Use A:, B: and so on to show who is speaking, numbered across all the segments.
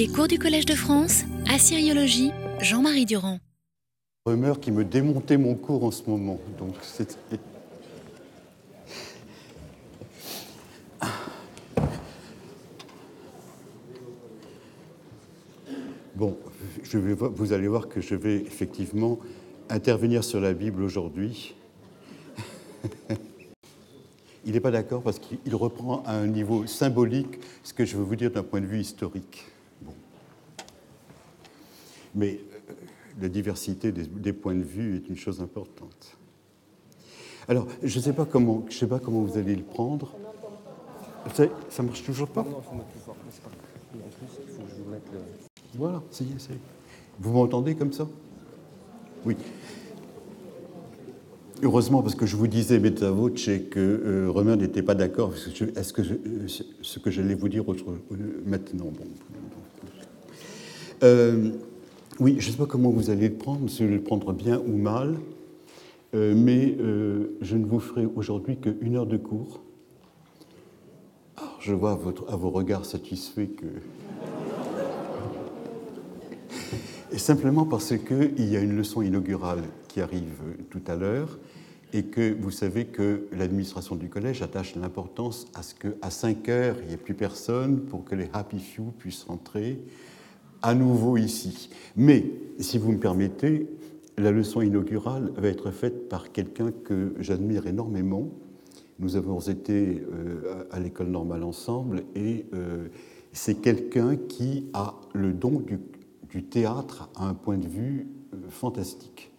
A: Les cours du Collège de France, Assyriologie, Jean-Marie Durand.
B: Rumeur qui me démontait mon cours en ce moment. Donc. Bon, vous allez voir que je vais effectivement intervenir sur la Bible aujourd'hui. Il n'est pas d'accord parce qu'il reprend à un niveau symbolique ce que je veux vous dire d'un point de vue historique. Mais euh, la diversité des, points de vue est une chose importante. Alors, je ne sais, pas comment, sais pas comment vous allez le prendre. Ça, ne marche toujours pas? Plus fort. Plus, je. Voilà, ça y est, ça y est. Vous m'entendez comme ça? Oui. Heureusement, parce que je vous disais, beta que euh, Romain n'était pas d'accord. Est-ce que euh, ce que j'allais vous dire maintenant bon. Oui, je ne sais pas comment vous allez le prendre, si vous allez le prendre bien ou mal, mais je ne vous ferai aujourd'hui qu'une heure de cours. Ah, je vois à vos regards satisfaits que Et simplement parce qu'il y a une leçon inaugurale qui arrive tout à l'heure et que vous savez que l'administration du collège attache l'importance à ce qu'à 5 heures, il n'y ait plus personne pour que les happy few puissent rentrer à nouveau ici. Mais, si vous me permettez, la leçon inaugurale va être faite par quelqu'un que j'admire énormément. Nous avons été euh, à l'école normale ensemble et euh, c'est quelqu'un qui a le don du théâtre à un point de vue euh, fantastique.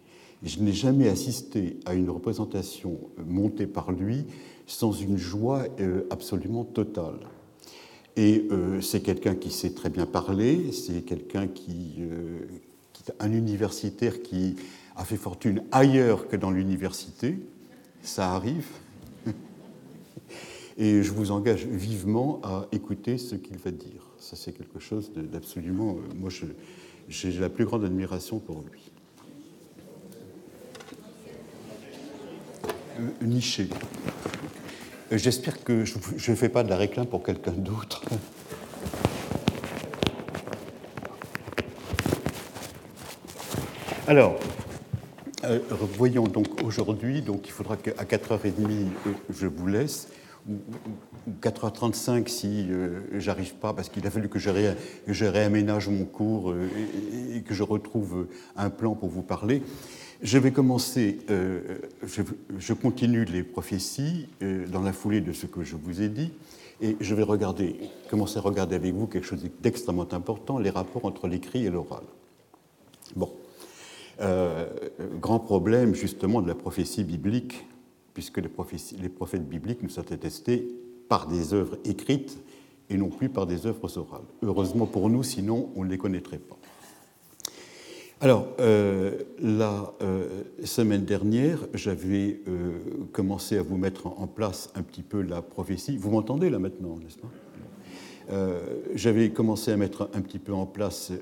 B: Je n'ai jamais assisté à une représentation montée par lui sans une joie absolument totale. Et c'est quelqu'un qui sait très bien parler, c'est quelqu'un qui, qui, un universitaire qui a fait fortune ailleurs que dans l'université. Ça arrive. Et je vous engage vivement à écouter ce qu'il va dire. Ça, c'est quelque chose d'absolument. Moi, je, j'ai la plus grande admiration pour lui. Euh, niché. Euh, j'espère que je ne fais pas de la réclame pour quelqu'un d'autre. Alors, euh, voyons donc aujourd'hui, donc il faudra qu'à 4h30 je vous laisse ou 4h35 si euh, j'arrive pas, parce qu'il a fallu que je, réaménage mon cours euh, et, que je retrouve un plan pour vous parler. Je vais commencer, euh, je, continue les prophéties dans la foulée de ce que je vous ai dit, et je vais regarder, commencer à regarder avec vous quelque chose d'extrêmement important, les rapports entre l'écrit et l'oral. Bon. grand problème justement de la prophétie biblique puisque les prophètes bibliques nous sont attestés par des œuvres écrites et non plus par des œuvres orales. Heureusement pour nous, sinon on ne les connaîtrait pas. Alors, euh, la euh, semaine dernière, j'avais euh, commencé à vous mettre en, place un petit peu la prophétie. Vous m'entendez là maintenant, n'est-ce pas? J'avais commencé à mettre un petit peu en place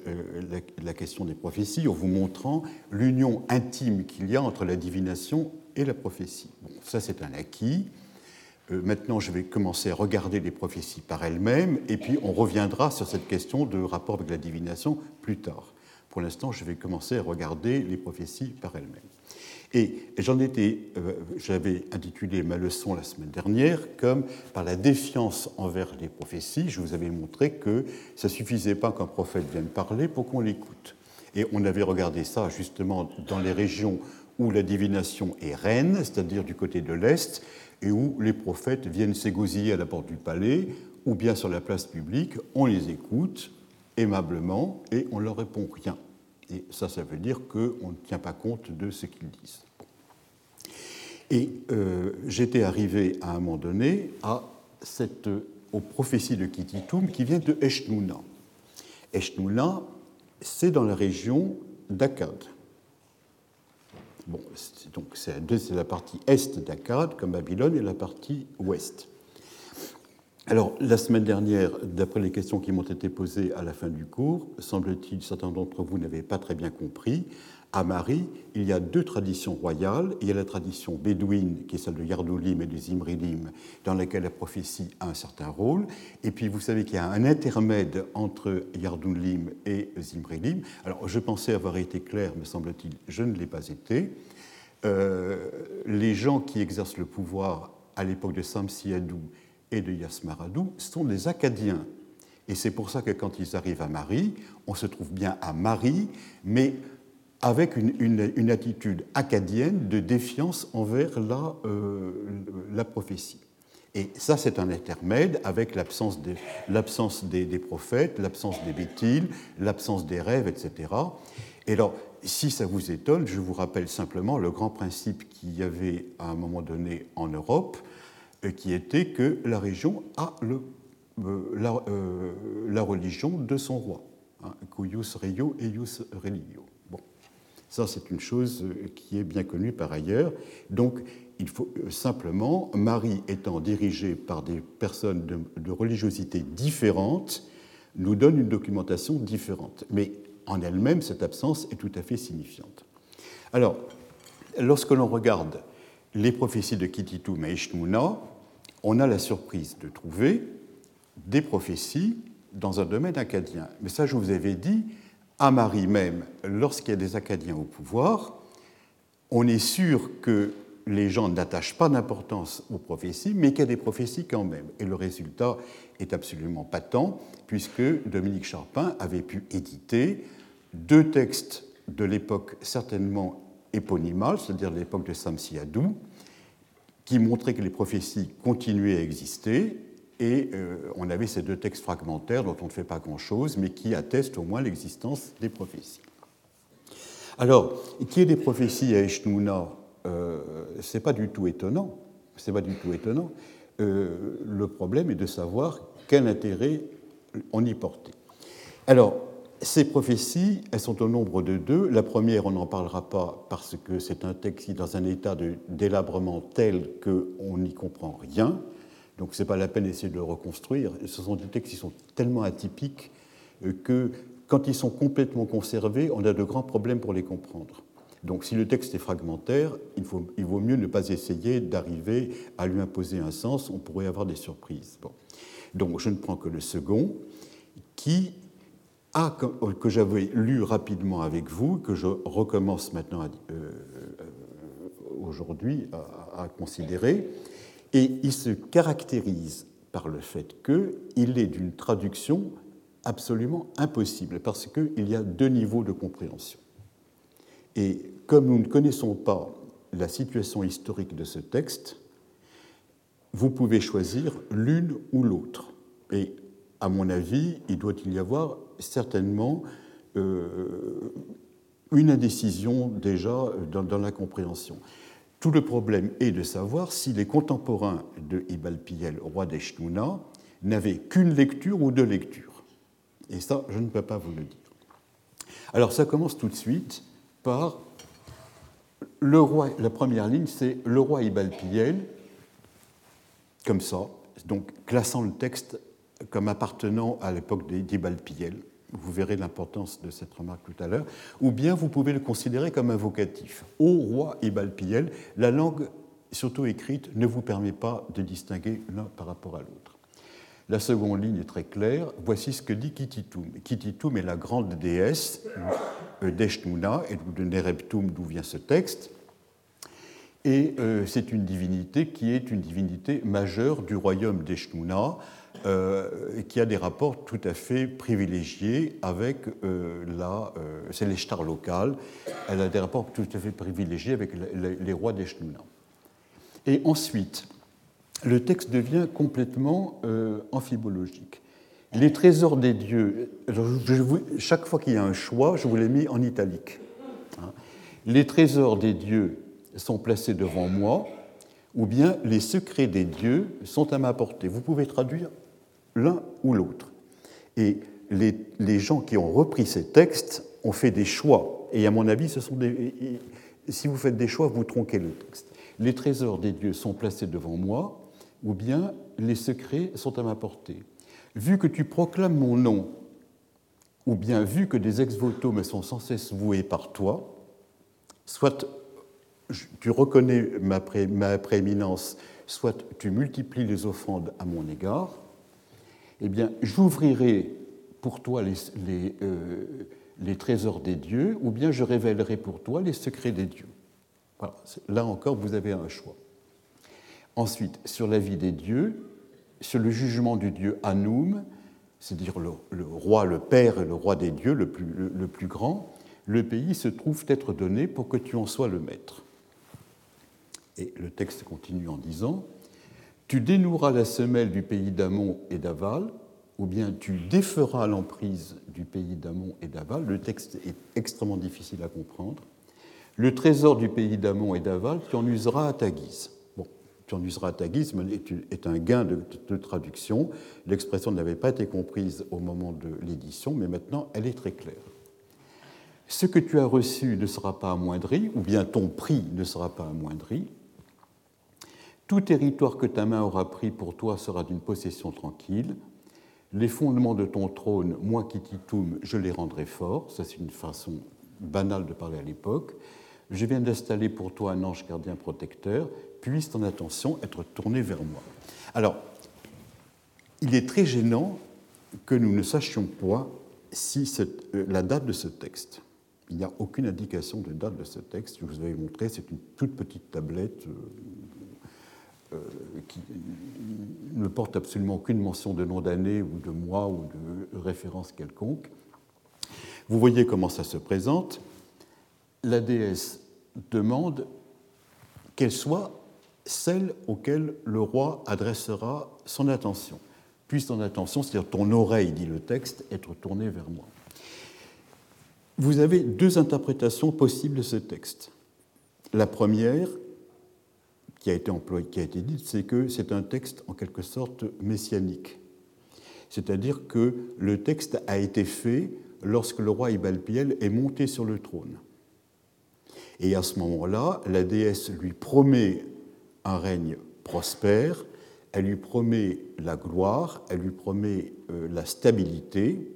B: la, la, question des prophéties en vous montrant l'union intime qu'il y a entre la divination et la prophétie. Bon, ça c'est un acquis. Maintenant, je vais commencer à regarder les prophéties par elles-mêmes, et puis on reviendra sur cette question de rapport avec la divination plus tard. Pour l'instant, je vais commencer à regarder les prophéties par elles-mêmes. Et j'en étais, euh, j'avais intitulé ma leçon la semaine dernière comme par la défiance envers les prophéties. Je vous avais montré que ça suffisait pas qu'un prophète vienne parler pour qu'on l'écoute. Et on avait regardé ça justement dans les régions où la divination est reine, c'est-à-dire du côté de l'Est, et où les prophètes viennent s'égosiller à la porte du palais ou bien sur la place publique, on les écoute aimablement et on leur répond rien. Et ça, ça veut dire qu'on ne tient pas compte de ce qu'ils disent. Et euh, j'étais arrivé à un moment donné à cette, aux prophéties de Kititum qui vient de Eshnouna. Eshnouna, c'est dans la région d'Akkad. Bon, donc c'est la partie est d'Akkad, comme Babylone, et la partie ouest. Alors, la semaine dernière, d'après les questions qui m'ont été posées à la fin du cours, semble-t-il, certains d'entre vous n'avaient pas très bien compris. À Marie, il y a deux traditions royales. Il y a la tradition bédouine, qui est celle de Yardoulim et de Zimrilim, dans laquelle la prophétie a un certain rôle. Et puis, vous savez qu'il y a un intermède entre Yardoulim et Zimrilim. Alors, je pensais avoir été clair, me semble-t-il, je ne l'ai pas été. Euh, les gens qui exercent le pouvoir à l'époque de Samsiadou et de Yasmaradou sont des Acadiens. Et c'est pour ça que quand ils arrivent à Marie, on se trouve bien à Marie, mais avec une, attitude acadienne de défiance envers la, euh, la prophétie. Et ça, c'est un intermède avec l'absence des, des, des, prophètes, l'absence des bétiles, l'absence des rêves, etc. Et alors, si ça vous étonne, je vous rappelle simplement le grand principe qu'il y avait à un moment donné en Europe, qui était que la région a le, euh, euh, la, religion de son roi, hein, cuius reio eius religio. Bon, ça c'est une chose euh, qui est bien connue par ailleurs. Donc il faut simplement, Marie étant dirigée par des personnes de, religiosité différentes, nous donne une documentation différente. Mais en elle-même, cette absence est tout à fait signifiante. Alors, lorsque l'on regarde les prophéties de Kititu Meishnouna, on a la surprise de trouver des prophéties dans un domaine acadien. Mais ça, je vous avais dit, à Marie même, lorsqu'il y a des Acadiens au pouvoir, on est sûr que les gens n'attachent pas d'importance aux prophéties, mais qu'il y a des prophéties quand même. Et le résultat est absolument patent, puisque Dominique Charpin avait pu éditer deux textes de l'époque certainement éponymale, c'est-à-dire de l'époque de Samsiadou, qui montraient que les prophéties continuaient à exister, et euh, on avait ces deux textes fragmentaires dont on ne fait pas grand-chose, mais qui attestent au moins l'existence des prophéties. Alors, qu'il y ait des prophéties à Eshnouna, euh, ce n'est pas du tout étonnant. C'est pas du tout étonnant. Euh, le problème est de savoir quel intérêt on y portait. Alors, ces prophéties, elles sont au nombre de deux. La première, on n'en parlera pas parce que c'est un texte qui est dans un état de délabrement tel qu'on n'y comprend rien. Donc ce n'est pas la peine d'essayer de le reconstruire. Ce sont des textes qui sont tellement atypiques euh, que quand ils sont complètement conservés, on a de grands problèmes pour les comprendre. Donc si le texte est fragmentaire, il, il vaut mieux ne pas essayer d'arriver à lui imposer un sens, on pourrait avoir des surprises. Bon. Donc je ne prends que le second, qui a, que j'avais lu rapidement avec vous, que je recommence maintenant euh, euh, aujourd'hui à, considérer, et il se caractérise par le fait qu'il est d'une traduction absolument impossible, parce qu'il y a deux niveaux de compréhension. Et comme nous ne connaissons pas la situation historique de ce texte, vous pouvez choisir l'une ou l'autre. Et à mon avis, il doit y avoir certainement euh, une indécision déjà dans, la compréhension. Tout le problème est de savoir si les contemporains de Ibal Piel, roi d'Eshnouna, n'avaient qu'une lecture ou deux lectures. Et ça, je ne peux pas vous le dire. Alors ça commence tout de suite par le roi, la première ligne, c'est le roi Ibal Piel, comme ça, donc classant le texte comme appartenant à l'époque d'Ibal Piel. Vous verrez l'importance de cette remarque tout à l'heure. Ou bien vous pouvez le considérer comme invocatif. Au roi Ibalpiel, la langue, surtout écrite, ne vous permet pas de distinguer l'un par rapport à l'autre. La seconde ligne est très claire. Voici ce que dit Kititum. Kititum est la grande déesse d'Eshnuna et de Nereptum, d'où vient ce texte. Et euh, c'est une divinité qui est une divinité majeure du royaume d'Eshnuna, euh, qui a des rapports tout à fait privilégiés avec euh, la. Euh, c'est l'Eshtar locale, elle a des rapports tout à fait privilégiés avec les, rois d'Eshnouna. Et ensuite, le texte devient complètement amphibologique. Les trésors des dieux, chaque fois qu'il y a un choix, je vous l'ai mis en italique. Hein. Les trésors des dieux sont placés devant moi, ou bien les secrets des dieux sont à ma portée. Vous pouvez traduire l'un ou l'autre. Et les, gens qui ont repris ces textes ont fait des choix. Et à mon avis, ce sont des, si vous faites des choix, vous tronquez le texte. Les trésors des dieux sont placés devant moi, ou bien les secrets sont à ma portée. Vu que tu proclames mon nom, ou bien vu que des ex-voto me sont sans cesse voués par toi, soit tu reconnais ma, prééminence, soit tu multiplies les offrandes à mon égard, eh bien, j'ouvrirai pour toi les, euh, les, trésors des dieux, ou bien je révélerai pour toi les secrets des dieux. Voilà. Là encore, vous avez un choix. Ensuite, sur la vie des dieux, sur le jugement du dieu Anoum, c'est-à-dire le, roi, le père et le roi des dieux, le plus, le plus grand, le pays se trouve être donné pour que tu en sois le maître. Et le texte continue en disant Tu dénoueras la semelle du pays d'Amon et d'Aval, ou bien tu déferas l'emprise du pays d'Amon et d'Aval. Le texte est extrêmement difficile à comprendre. Le trésor du pays d'Amon et d'Aval, tu en useras à ta guise. Bon, tu en useras à ta guise est un gain de, de traduction. L'expression n'avait pas été comprise au moment de l'édition, mais maintenant elle est très claire. Ce que tu as reçu ne sera pas amoindri, ou bien ton prix ne sera pas amoindri. Tout territoire que ta main aura pris pour toi sera d'une possession tranquille. Les fondements de ton trône, moi qui t'itoum, je les rendrai forts. Ça, c'est une façon banale de parler à l'époque. Je viens d'installer pour toi un ange gardien protecteur. Puisse ton attention être tournée vers moi. Alors, il est très gênant que nous ne sachions pas si euh, la date de ce texte. Il n'y a aucune indication de date de ce texte. Je vous avais montré, c'est une toute petite tablette euh, qui ne porte absolument aucune mention de nom d'année ou de mois ou de référence quelconque. Vous voyez comment ça se présente. La déesse demande qu'elle soit celle auquel le roi adressera son attention. Puisse ton attention, c'est-à-dire ton oreille, dit le texte, être tournée vers moi. Vous avez deux interprétations possibles de ce texte. La première, qui a été employé, qui a été dit, c'est que c'est un texte en quelque sorte messianique. C'est-à-dire que le texte a été fait lorsque le roi Ibalpiel est monté sur le trône. Et à ce moment-là, la déesse lui promet un règne prospère, elle lui promet la gloire, elle lui promet euh, la stabilité,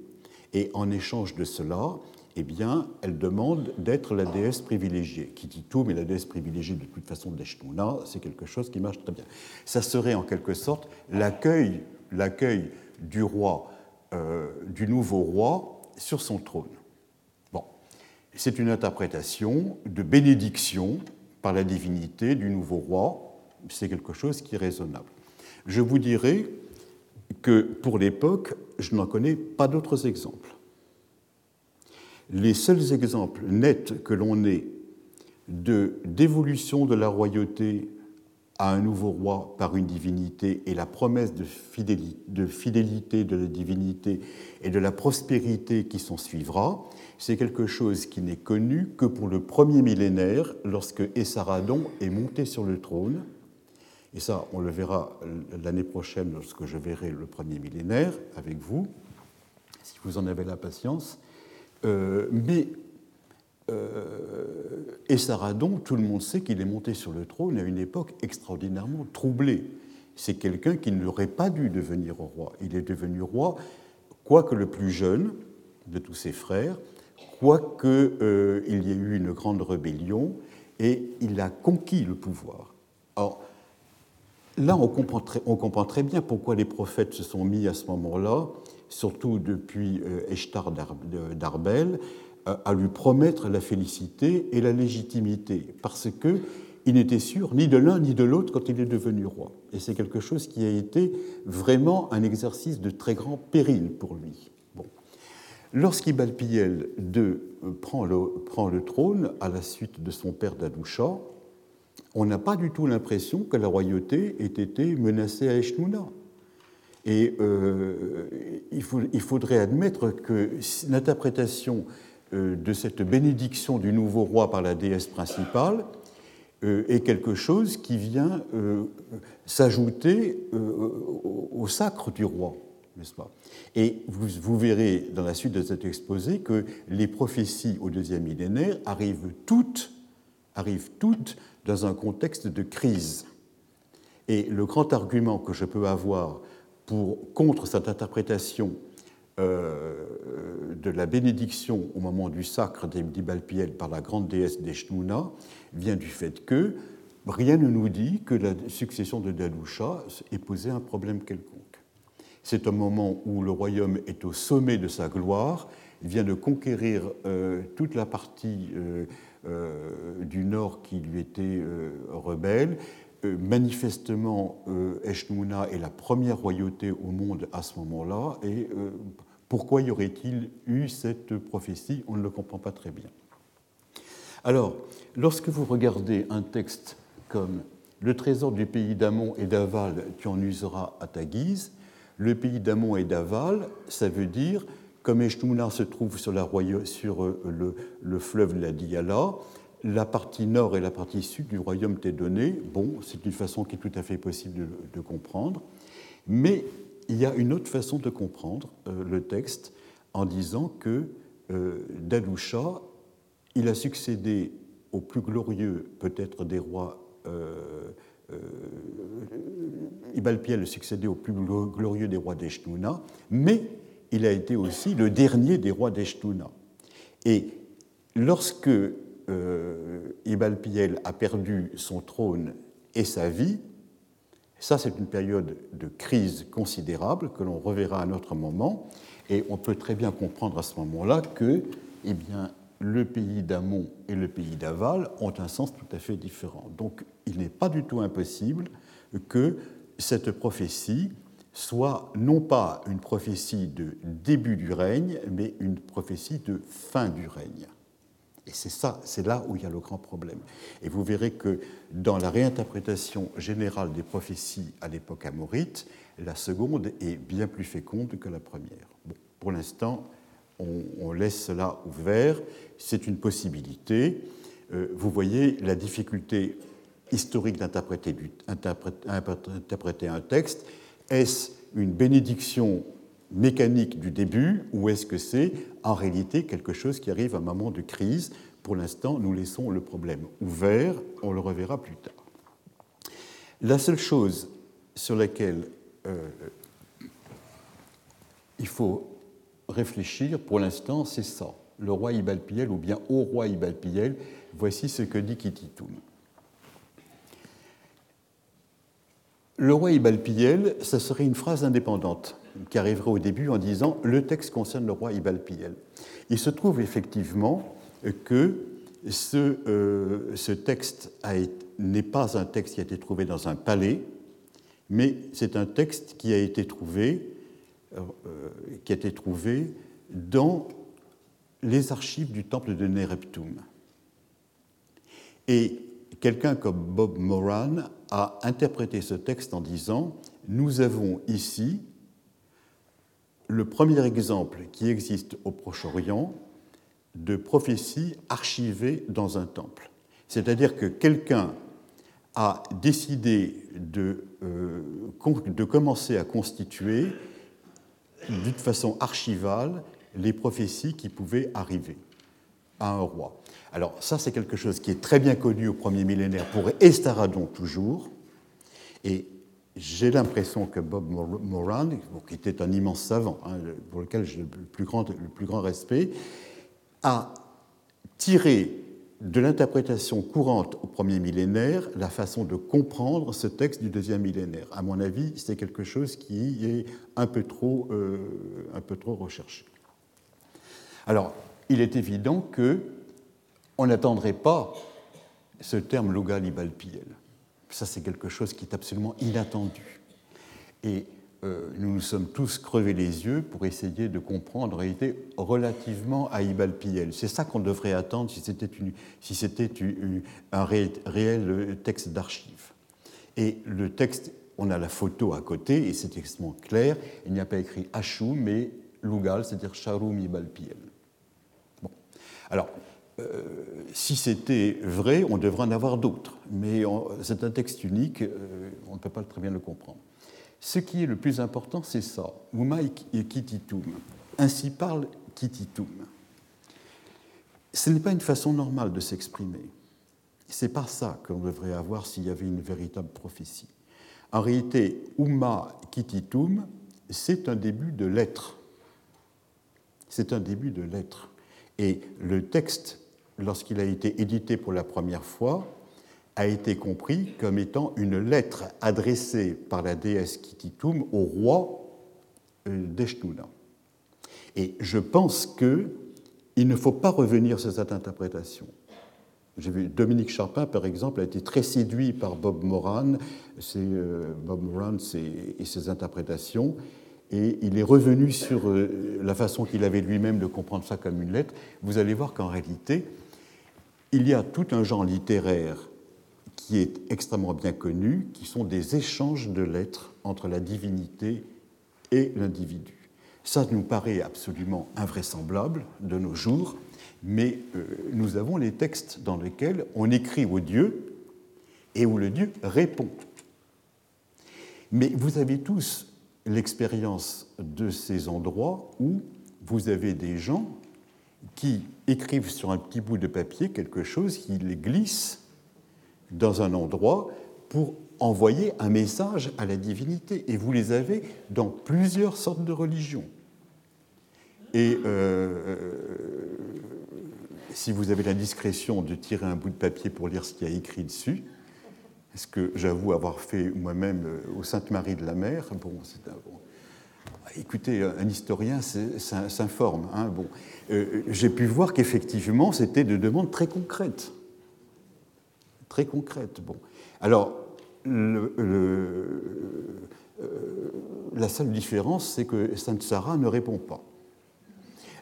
B: et en échange de cela, eh bien, elle demande d'être la déesse privilégiée. tout, mais la déesse privilégiée de toute façon d'Eshnouna, c'est quelque chose qui marche très bien. Ça serait en quelque sorte l'accueil, du roi, euh, du nouveau roi sur son trône. Bon, c'est une interprétation de bénédiction par la divinité du nouveau roi. C'est quelque chose qui est raisonnable. Je vous dirais que pour l'époque, je n'en connais pas d'autres exemples les seuls exemples nets que l'on ait de d'évolution de la royauté à un nouveau roi par une divinité et la promesse de fidélité de, la divinité et de la prospérité qui s'en suivra, c'est quelque chose qui n'est connu que pour le premier millénaire, lorsque Essaradon est monté sur le trône. Et ça, on le verra l'année prochaine lorsque je verrai le premier millénaire avec vous, si vous en avez la patience. Euh, mais euh, Essaradon, tout le monde sait qu'il est monté sur le trône à une époque extraordinairement troublée. C'est quelqu'un qui n'aurait pas dû devenir roi. Il est devenu roi, quoique le plus jeune de tous ses frères, quoique euh, il y ait eu une grande rébellion, et il a conquis le pouvoir. Alors, là, on comprend très bien pourquoi les prophètes se sont mis à ce moment-là surtout depuis euh, Eshtar d'Arbel, euh, à lui promettre la félicité et la légitimité, parce que il n'était sûr ni de l'un ni de l'autre quand il est devenu roi. Et c'est quelque chose qui a été vraiment un exercice de très grand péril pour lui. Bon. Lorsqu'Ibalpiel II euh, prend le, prend le trône à la suite de son père Dadoucha, on n'a pas du tout l'impression que la royauté ait été menacée à Eshnouna. Et euh, il, faudrait admettre que l'interprétation euh, de cette bénédiction du nouveau roi par la déesse principale euh, est quelque chose qui vient s'ajouter au sacre du roi, n'est-ce pas? Et vous, vous, verrez dans la suite de cet exposé que les prophéties au deuxième millénaire arrivent toutes, arrivent toutes dans un contexte de crise. Et le grand argument que je peux avoir pour, contre cette interprétation euh, de la bénédiction au moment du sacre d'Ibalpiel par la grande déesse d'Eshnouna vient du fait que rien ne nous dit que la succession de Dalusha ait posé un problème quelconque. C'est un moment où le royaume est au sommet de sa gloire, vient de conquérir euh, toute la partie euh, du nord qui lui était rebelle, manifestement, euh, est la première royauté au monde à ce moment-là, et euh, pourquoi y aurait-il eu cette prophétie? On ne le comprend pas très bien. Alors, lorsque vous regardez un texte comme Le trésor du pays d'Amon et d'Aval, tu en useras à ta guise, le pays d'Amon et d'Aval, ça veut dire, comme Eshnouna se trouve sur, la sur euh, le, le, fleuve de la Diyala, la partie nord et la partie sud du royaume t'est donnée. Bon, c'est une façon qui est tout à fait possible de, comprendre. Mais il y a une autre façon de comprendre euh, le texte en disant que euh, Dalusha, il a succédé au plus glorieux, peut-être des rois. Euh, euh Ibalpiel a succédé au plus glorieux des rois d'Eshtuna, mais il a été aussi le dernier des rois d'Eshtuna. Et lorsque euh, Ibalpiel a perdu son trône et sa vie, ça c'est une période de crise considérable que l'on reverra à un autre moment, et on peut très bien comprendre à ce moment-là que eh bien, le pays d'Amon et le pays d'Aval ont un sens tout à fait différent. Donc il n'est pas du tout impossible que cette prophétie soit non pas une prophétie de début du règne, mais une prophétie de fin du règne. Et c'est ça, c'est là où il y a le grand problème. Et vous verrez que dans la réinterprétation générale des prophéties à l'époque amorite, la seconde est bien plus féconde que la première. pour l'instant, on, laisse cela ouvert. C'est une possibilité. Euh, vous voyez la difficulté historique d'interpréter un texte. Est-ce une bénédiction mécanique du début ou est-ce que c'est en réalité quelque chose qui arrive à un moment de crise? Pour l'instant, nous laissons le problème ouvert, on le reverra plus tard. La seule chose sur laquelle euh, il faut réfléchir pour l'instant, c'est ça. Le roi Ibalpiel ou bien au roi Ibalpiel, voici ce que dit Kititoum. Le roi Ibalpiel, ça serait une phrase indépendante qui arriverait au début en disant le texte concerne le roi Ibalpiel. Il se trouve effectivement que ce, euh, ce texte n'est pas un texte qui a été trouvé dans un palais, mais c'est un texte qui a été trouvé, euh, qui a été trouvé dans les archives du temple de Nereptum. Et quelqu'un comme Bob Moran a interprété ce texte en disant Nous avons ici le premier exemple qui existe au Proche-Orient de prophétie archivée dans un temple. C'est-à-dire que quelqu'un a décidé de, euh, de, commencer à constituer d'une façon archivale les prophéties qui pouvaient arriver à un roi. Alors ça, c'est quelque chose qui est très bien connu au premier millénaire pour Estaradon toujours, et j'ai l'impression que Bob Moran, qui était un immense savant, hein, pour lequel j'ai le plus, grand, le plus grand respect, a tiré de l'interprétation courante au premier millénaire la façon de comprendre ce texte du deuxième millénaire. À mon avis, c'est quelque chose qui est un peu trop, euh, un peu trop recherché. Alors, il est évident que on n'attendrait pas ce terme Lugal Ibalpiel. Ça, c'est quelque chose qui est absolument inattendu. Et euh, nous nous sommes tous crevés les yeux pour essayer de comprendre en réalité relativement à Ibalpiel. C'est ça qu'on devrait attendre si c'était, un réel texte d'archives. Et le texte, on a la photo à côté et c'est extrêmement clair. Il n'y a pas écrit Hachou, mais Lugal, c'est-à-dire Sharum Ibalpiel. Bon. Alors, euh, si c'était vrai, on devrait en avoir d'autres. Mais c'est un texte unique, euh, on ne peut pas très bien le comprendre. Ce qui est le plus important, c'est ça. Umai et Kititum. Ainsi parle Kititum. Ce n'est pas une façon normale de s'exprimer. C'est pas ça qu'on devrait avoir s'il y avait une véritable prophétie. En réalité, Uma Kititum, c'est un début de lettre. C'est un début de lettre. Et le texte, lorsqu'il a été édité pour la première fois, a été compris comme étant une lettre adressée par la déesse Kititum au roi euh, d'Eshtuna. Et je pense qu'il ne faut pas revenir sur cette interprétation. J'ai vu Dominique Charpin, par exemple, a été très séduit par Bob Moran, euh, Bob Moran et ses interprétations, et il est revenu sur euh, la façon qu'il avait lui-même de comprendre ça comme une lettre. Vous allez voir qu'en réalité, il y a tout un genre littéraire qui est extrêmement bien connu, qui sont des échanges de lettres entre la divinité et l'individu. Ça nous paraît absolument invraisemblable de nos jours, mais euh, nous avons les textes dans lesquels on écrit au Dieu et où le Dieu répond. Mais vous avez tous l'expérience de ces endroits où vous avez des gens qui écrivent sur un petit bout de papier quelque chose, qui les glissent dans un endroit pour envoyer un message à la divinité. Et vous les avez dans plusieurs sortes de religions. Et euh, si vous avez la discrétion de tirer un bout de papier pour lire ce qu'il y a écrit dessus, ce que j'avoue avoir fait moi-même euh, au Sainte-Marie de la Mer, bon, c'est un, bon, écoutez, un historien s'informe. Hein, bon, euh, j'ai pu voir qu'effectivement, c'était de demandes très concrètes. Très concrètes. Alors, euh, la seule différence, c'est que Sainte Sarah ne répond pas.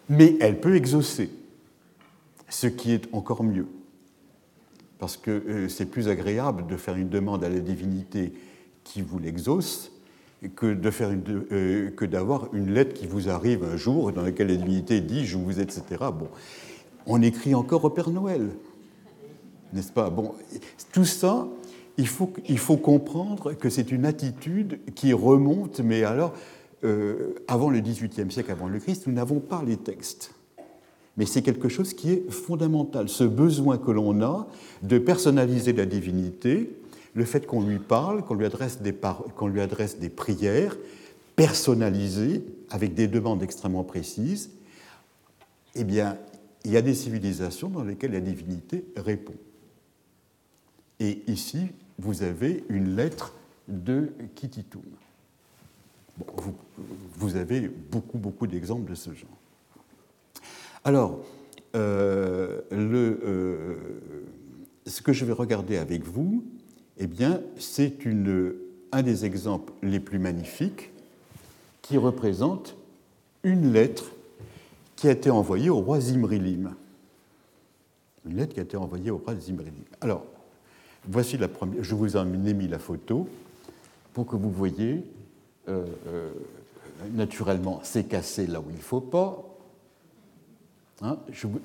B: Mais elle peut exaucer, ce qui est encore mieux parce que euh, c'est plus agréable de faire une demande à la divinité qui vous l'exauce que de faire euh, que d'avoir une lettre qui vous arrive un jour dans laquelle la divinité dit je vous etc. Bon, on écrit encore au Père Noël, n'est-ce pas? Bon, tout ça, il faut, il faut comprendre que c'est une attitude qui remonte, mais alors euh, avant le XVIIIe siècle, avant le Christ, nous n'avons pas les textes mais c'est quelque chose qui est fondamental. Ce besoin que l'on a de personnaliser la divinité, le fait qu'on lui parle, qu'on lui, adresse des prières personnalisées, avec des demandes extrêmement précises, eh bien, il y a des civilisations dans lesquelles la divinité répond. Et ici, vous avez une lettre de Kititum. vous, vous avez beaucoup, beaucoup d'exemples de ce genre. Alors, euh, euh, ce que je vais regarder avec vous, eh bien, c'est un des exemples les plus magnifiques qui représente une lettre qui a été envoyée au roi Zimrilim. Une lettre qui a été envoyée au roi Zimrilim. Alors, voici la première. Je vous ai mis la photo pour que vous voyez. Euh, naturellement, c'est cassé là où il ne faut pas. Hein,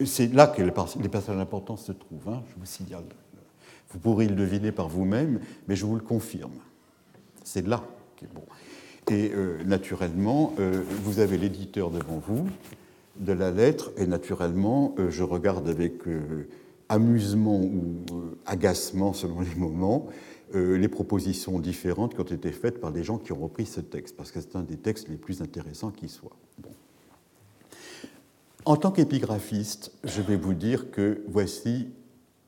B: c'est là que les passages importants se trouvent, hein, je vous signale. Vous pourrez le deviner par vous-même, mais je vous le confirme. C'est là qui est bon. Et euh, naturellement, euh, vous avez l'éditeur devant vous de la lettre, et naturellement, euh, je regarde avec amusement ou agacement selon les moments les propositions différentes qui ont été faites par des gens qui ont repris ce texte, parce que c'est un des textes les plus intéressants qui soit. En tant qu'épigraphiste, je vais vous dire que voici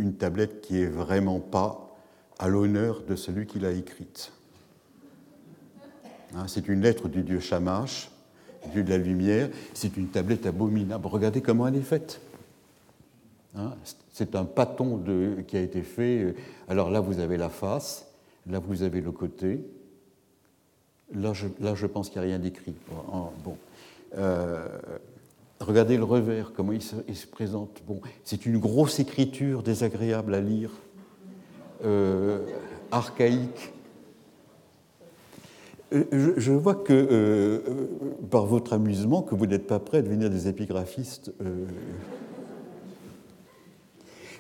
B: une tablette qui est vraiment pas à l'honneur de celui qui l'a écrite. Hein, c'est une lettre du dieu Shamash, dieu de la lumière. C'est une tablette abominable. Regardez comment elle est faite. Hein, c'est un pâton qui a été fait. Alors là, vous avez la face, là, vous avez le côté. Là, je, pense qu'il n'y a rien d'écrit. Bon. Euh, Regardez le revers, comment il se, présente. C'est une grosse écriture désagréable à lire, euh, archaïque. Euh, je, vois que, euh, par votre amusement, que vous n'êtes pas prêt à devenir des épigraphistes.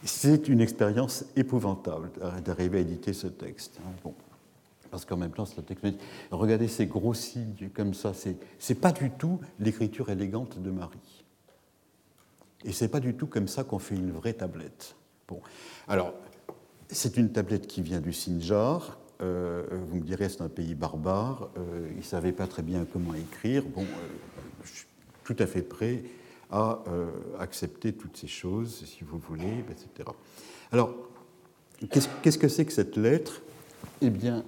B: C'est une expérience épouvantable d'arriver à éditer ce texte. Hein. Parce qu'en même temps, c'est la technologie. Regardez ces gros signes comme ça, c'est n'est pas du tout l'écriture élégante de Marie. Et c'est pas du tout comme ça qu'on fait une vraie tablette. Bon, alors, c'est une tablette qui vient du Sinjar, vous me direz, c'est un pays barbare, il ne savait pas très bien comment écrire. Bon, je suis tout à fait prêt à accepter toutes ces choses, si vous voulez, etc. Alors, qu'est-ce que c'est que cette lettre? Eh bien,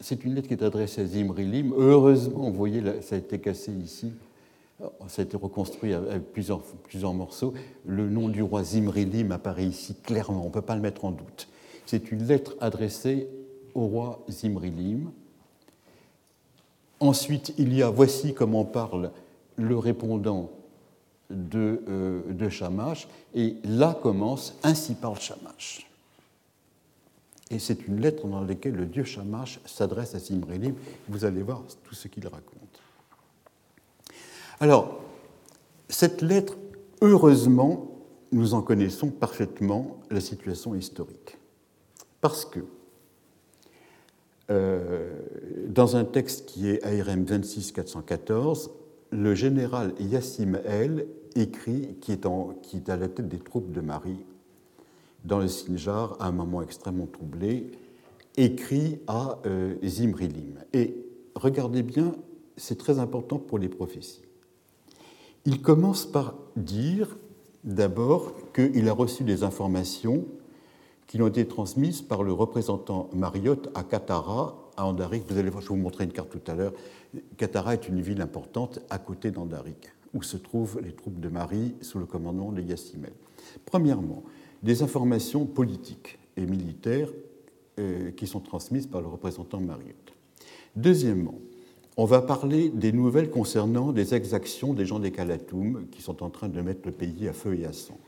B: c'est une lettre qui est adressée à Zimrilim. Heureusement, vous voyez, ça a été cassé ici. Ça a été reconstruit avec plusieurs, morceaux. Le nom du roi Zimrilim apparaît ici clairement, on ne peut pas le mettre en doute. C'est une lettre adressée au roi Zimrilim. Ensuite, il y a, voici comment parle le répondant de, euh, de Shamash, et là commence Ainsi parle Shamash. Et c'est une lettre dans laquelle le dieu Shamash s'adresse à Simrilim. Vous allez voir tout ce qu'il raconte. Alors, cette lettre, heureusement, nous en connaissons parfaitement la situation historique. Parce que, euh, dans un texte qui est ARM 26-414, le général Yassim El écrit, qui est, qui est à la tête des troupes de Marie dans le Sinjar, à un moment extrêmement troublé, écrit à euh, Zimrilim. Et regardez bien, c'est très important pour les prophéties. Il commence par dire d'abord qu'il a reçu des informations qui ont été transmises par le représentant Mariotte à Katara, à Andarik. Vous allez voir, je vais vous montrer une carte tout à l'heure. Katara est une ville importante à côté d'Andarik, où se trouvent les troupes de Marie sous le commandement de Yassimel. Premièrement, des informations politiques et militaires euh, qui sont transmises par le représentant Mariotte. Deuxièmement, on va parler des nouvelles concernant des exactions des gens des Kalatoum qui sont en train de mettre le pays à feu et à sang.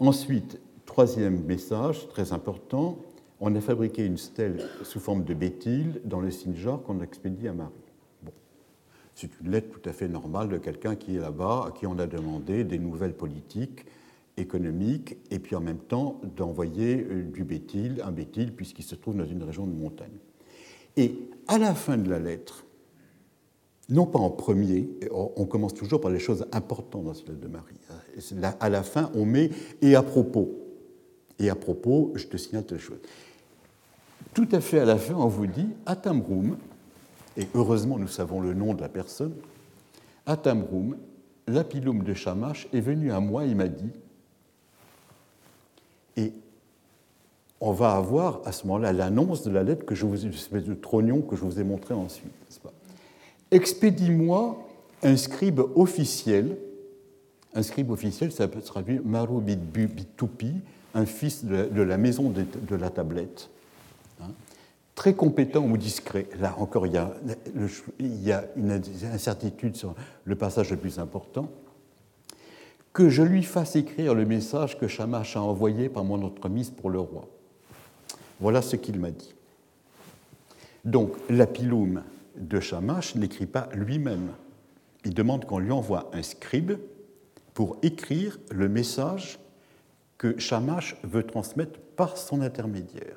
B: Ensuite, troisième message très important, on a fabriqué une stèle sous forme de béthyle dans le Sinjar qu'on expédie à Marie. C'est une lettre tout à fait normale de quelqu'un qui est là-bas, à qui on a demandé des nouvelles politiques économique et puis en même temps d'envoyer euh, du béthyle, un béthyle puisqu'il se trouve dans une région de montagne. Et à la fin de la lettre, non pas en premier, on commence toujours par les choses importantes dans cette lettre de Marie. À la fin, on met et à propos. Et à propos, je te signale telle chose. Tout à fait à la fin, on vous dit Atamroum, et heureusement nous savons le nom de la personne, Atamroum, l'apiloum de Shamash, est venu à moi et m'a dit et on va avoir à ce moment-là l'annonce de la lettre que je vous, de trognon que je vous ai montré ensuite. Expédie-moi un scribe officiel. Un scribe officiel, ça peut se traduire Maru Bitupi, un fils de la maison de la tablette, hein. très compétent ou discret. Là encore, il y a une incertitude sur le passage le plus important que je lui fasse écrire le message que Shamash a envoyé par mon entremise pour le roi. Voilà ce qu'il m'a dit. Donc, l'apiloum de Shamash n'écrit pas lui-même. Il demande qu'on lui envoie un scribe pour écrire le message que Shamash veut transmettre par son intermédiaire.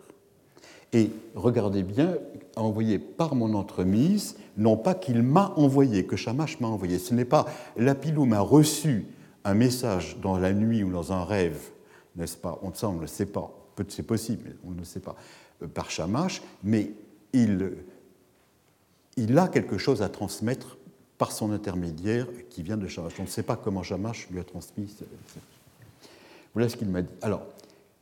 B: Et regardez bien, envoyé par mon entremise, non pas qu'il m'a envoyé, que Shamash m'a envoyé. Ce n'est pas l'apiloum a reçu un message dans la nuit ou dans un rêve, n'est-ce pas? On ne le sait pas. C'est possible, mais on ne le sait pas. Euh, par Shamash, mais il, il a quelque chose à transmettre par son intermédiaire qui vient de Shamash. On ne sait pas comment Shamash lui a transmis. Voilà ce qu'il m'a dit. Alors,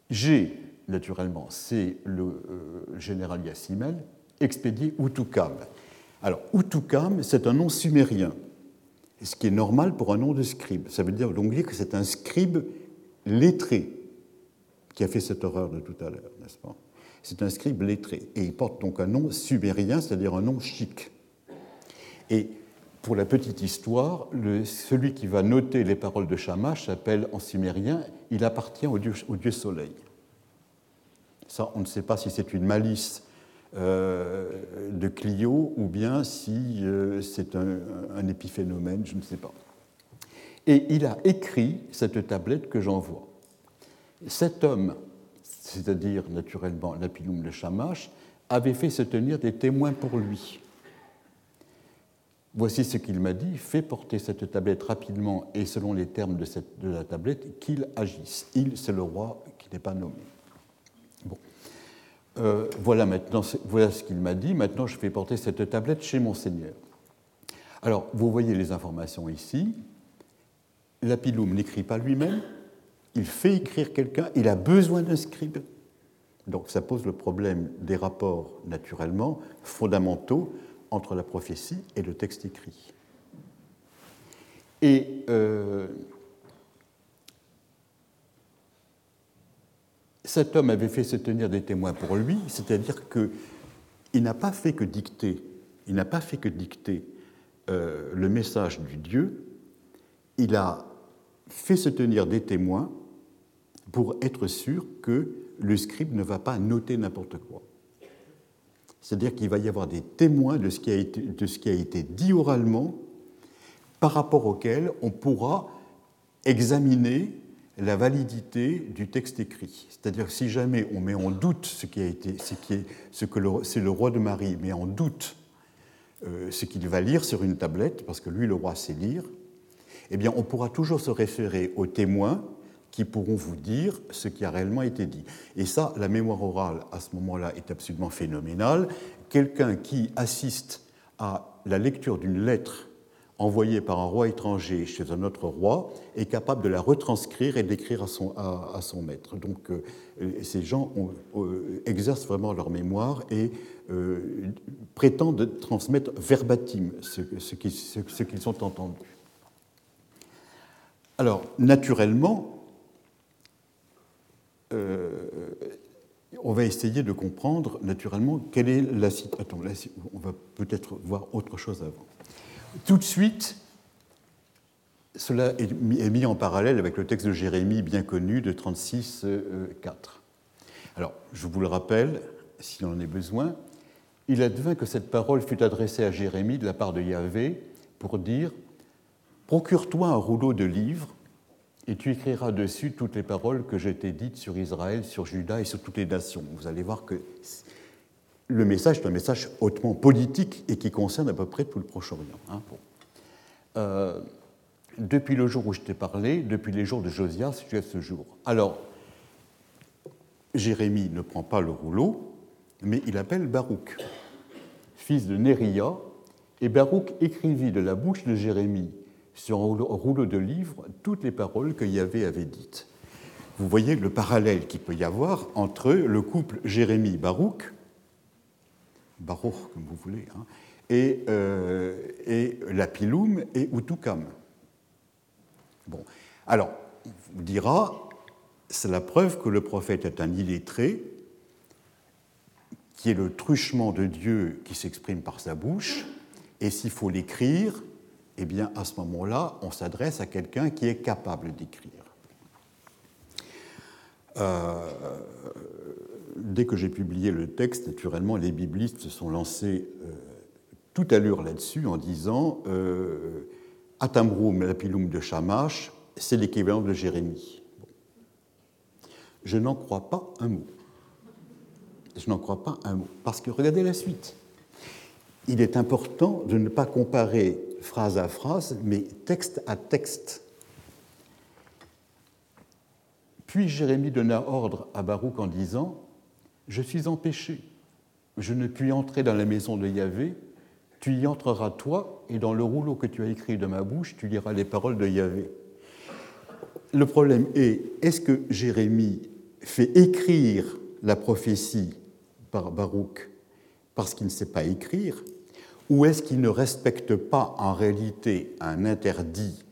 B: j'ai, naturellement, c'est le euh, général Yassimel, expédié Utukam. Alors, Utukam, c'est un nom sumérien ce qui est normal pour un nom de scribe. Ça veut dire donc dire que c'est un scribe lettré qui a fait cette horreur de tout à l'heure, n'est-ce pas? C'est un scribe lettré. Et il porte donc un nom sumérien, c'est-à-dire un nom chic. Et pour la petite histoire, celui qui va noter les paroles de Shamash s'appelle en sumérien, il appartient au dieu, au dieu soleil. Ça, on ne sait pas si c'est une malice de Clio ou bien si euh, c'est un, épiphénomène, je ne sais pas. Et il a écrit cette tablette que j'envoie. Cet homme, c'est-à-dire naturellement l'apilum de Shamash, avait fait se tenir des témoins pour lui. Voici ce qu'il m'a dit, fais porter cette tablette rapidement et selon les termes de la tablette, qu'il agisse. Il, c'est le roi qui n'est pas nommé. Euh, voilà ce qu'il m'a dit. Maintenant, je vais porter cette tablette chez Monseigneur. Alors, vous voyez les informations ici. Lapiloum n'écrit pas lui-même, il fait écrire quelqu'un, il a besoin d'un scribe. Donc ça pose le problème des rapports, naturellement, fondamentaux entre la prophétie et le texte écrit. Et euh, cet homme avait fait se tenir des témoins pour lui, c'est-à-dire qu'il n'a pas fait que dicter, il n'a pas fait que dicter euh, le message du Dieu, il a fait se tenir des témoins pour être sûr que le scribe ne va pas noter n'importe quoi. C'est-à-dire qu'il va y avoir des témoins de ce, qui a été, de ce qui a été dit oralement par rapport auquel on pourra examiner la validité du texte écrit. C'est-à-dire si jamais on met en doute ce qui a été, ce, qui est, ce que c'est le roi de Marie met en doute euh, ce qu'il va lire sur une tablette, parce que lui, le roi, sait lire, eh bien, on pourra toujours se référer aux témoins qui pourront vous dire ce qui a réellement été dit. Et ça, la mémoire orale, à ce moment-là, est absolument phénoménale. Quelqu'un qui assiste à la lecture d'une lettre envoyée par un roi étranger chez un autre roi est capable de la retranscrire et d'écrire à son, à, son, maître. Donc euh, ces gens euh, exercent vraiment leur mémoire et euh, prétendent transmettre verbatim ce, ce qu'ils ont entendu. Alors, naturellement, euh, on va essayer de comprendre naturellement quelle est la situation. on va peut-être voir autre chose avant. Tout de suite, cela est mis en parallèle avec le texte de Jérémie bien connu de 36.4. Alors, je vous le rappelle, s'il en est besoin, il advint que cette parole fut adressée à Jérémie de la part de Yahvé pour dire Procure-toi un rouleau de livres et tu écriras dessus toutes les paroles que je t'ai dites sur Israël, sur Juda et sur toutes les nations. Vous allez voir que le message est un message hautement politique et qui concerne à peu près tout le Proche-Orient. Hein, euh, depuis le jour où je t'ai parlé, depuis les jours de Josias jusqu'à ce jour. Alors, Jérémie ne prend pas le rouleau, mais il appelle Baruch, fils de Néria, et Baruch écrivit de la bouche de Jérémie sur un rouleau de livres toutes les paroles que Yahvé avait dites. Vous voyez le parallèle qu'il peut y avoir entre le couple Jérémie-Baruch, Baruch comme vous voulez, hein, et, euh, et et Utukam. Bon, alors, on vous dira, c'est la preuve que le prophète est un illettré, qui est le truchement de Dieu qui s'exprime par sa bouche, et s'il faut l'écrire, eh bien, à ce moment-là, on s'adresse à quelqu'un qui est capable d'écrire. Euh, dès que j'ai publié le texte, naturellement, les biblistes se sont lancés euh, tout à l'heure là-dessus en disant euh, Atamroum, lapilum de Shamash, c'est l'équivalent de Jérémie. Je n'en crois pas un mot. Je n'en crois pas un mot. Parce que regardez la suite. Il est important de ne pas comparer phrase à phrase, mais texte à texte. Puis Jérémie donna ordre à Baruch en disant Je suis empêché, je ne puis entrer dans la maison de Yahvé, tu y entreras toi, et dans le rouleau que tu as écrit de ma bouche, tu liras les paroles de Yahvé. Le problème est est-ce que Jérémie fait écrire la prophétie par Baruch parce qu'il ne sait pas écrire ou est-ce qu'il ne respecte pas en réalité un interdit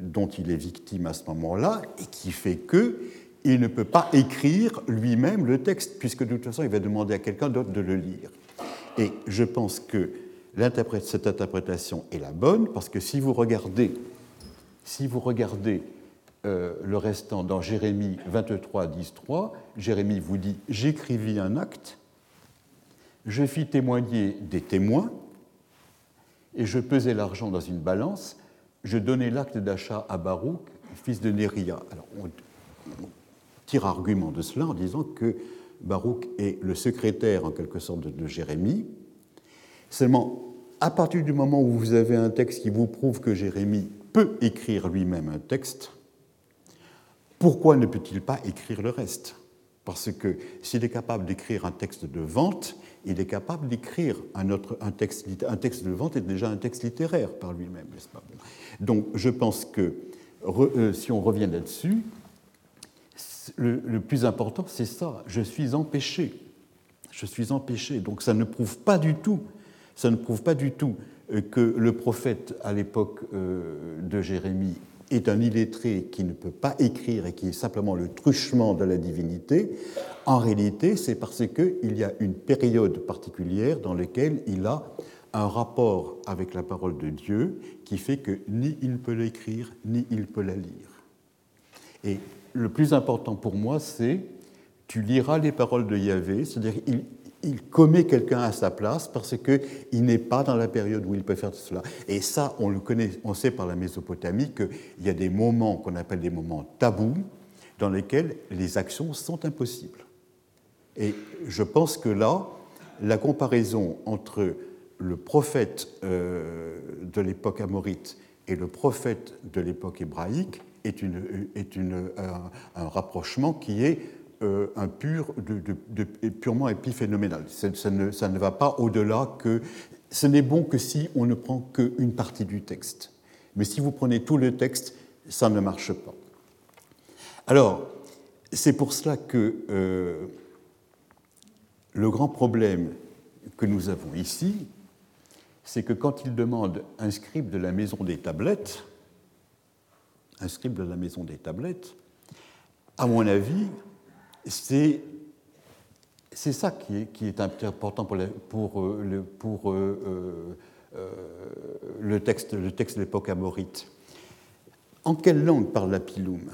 B: dont il est victime à ce moment-là et qui fait que il ne peut pas écrire lui-même le texte, puisque de toute façon, il va demander à quelqu'un d'autre de le lire. Et je pense que cette interprétation est la bonne, parce que si vous regardez, si vous regardez euh, le restant dans Jérémie 23, 10, 3, Jérémie vous dit J'écrivis un acte, je fis témoigner des témoins, et je pesais l'argent dans une balance, je donnais l'acte d'achat à Baruch, fils de Néria. Alors, on, tire argument de cela en disant que Baruch est le secrétaire, en quelque sorte, de, Jérémie. Seulement, à partir du moment où vous avez un texte qui vous prouve que Jérémie peut écrire lui-même un texte, pourquoi ne peut-il pas écrire le reste? Parce que s'il est capable d'écrire un texte de vente, il est capable d'écrire un, autre, un, texte, un texte de vente est déjà un texte littéraire par lui-même, n'est-ce pas? Donc je pense que euh, si on revient là-dessus, le, plus important, c'est ça. Je suis empêché. Je suis empêché. Donc ça ne prouve pas du tout, ça ne prouve pas du tout euh, que le prophète à l'époque euh, de Jérémie est un illettré qui ne peut pas écrire et qui est simplement le truchement de la divinité, en réalité, c'est parce qu'il y a une période particulière dans laquelle il a un rapport avec la parole de Dieu qui fait que ni il peut l'écrire, ni il peut la lire. Et le plus important pour moi, c'est tu liras les paroles de Yahvé, c'est-à-dire il, commet quelqu'un à sa place parce qu'il n'est pas dans la période où il peut faire cela. Et ça, on le connaît, on sait par la Mésopotamie qu'il y a des moments qu'on appelle des moments tabous dans lesquels les actions sont impossibles. Et je pense que là, la comparaison entre le prophète euh, de l'époque amorite et le prophète de l'époque hébraïque est, une, est une, un rapprochement qui est euh, un pur, de, purement épiphénoménal. Ça, ne, ça ne va pas au-delà que... Ce n'est bon que si on ne prend qu'une partie du texte. Mais si vous prenez tout le texte, ça ne marche pas. Alors, c'est pour cela que euh, le grand problème que nous avons ici, c'est que quand il demande un scribe de la maison des tablettes, un scribe de la maison des tablettes, à mon avis, c'est c'est ça qui est, important pour, le, texte, de l'époque amorite. En quelle langue parle l'Apiloum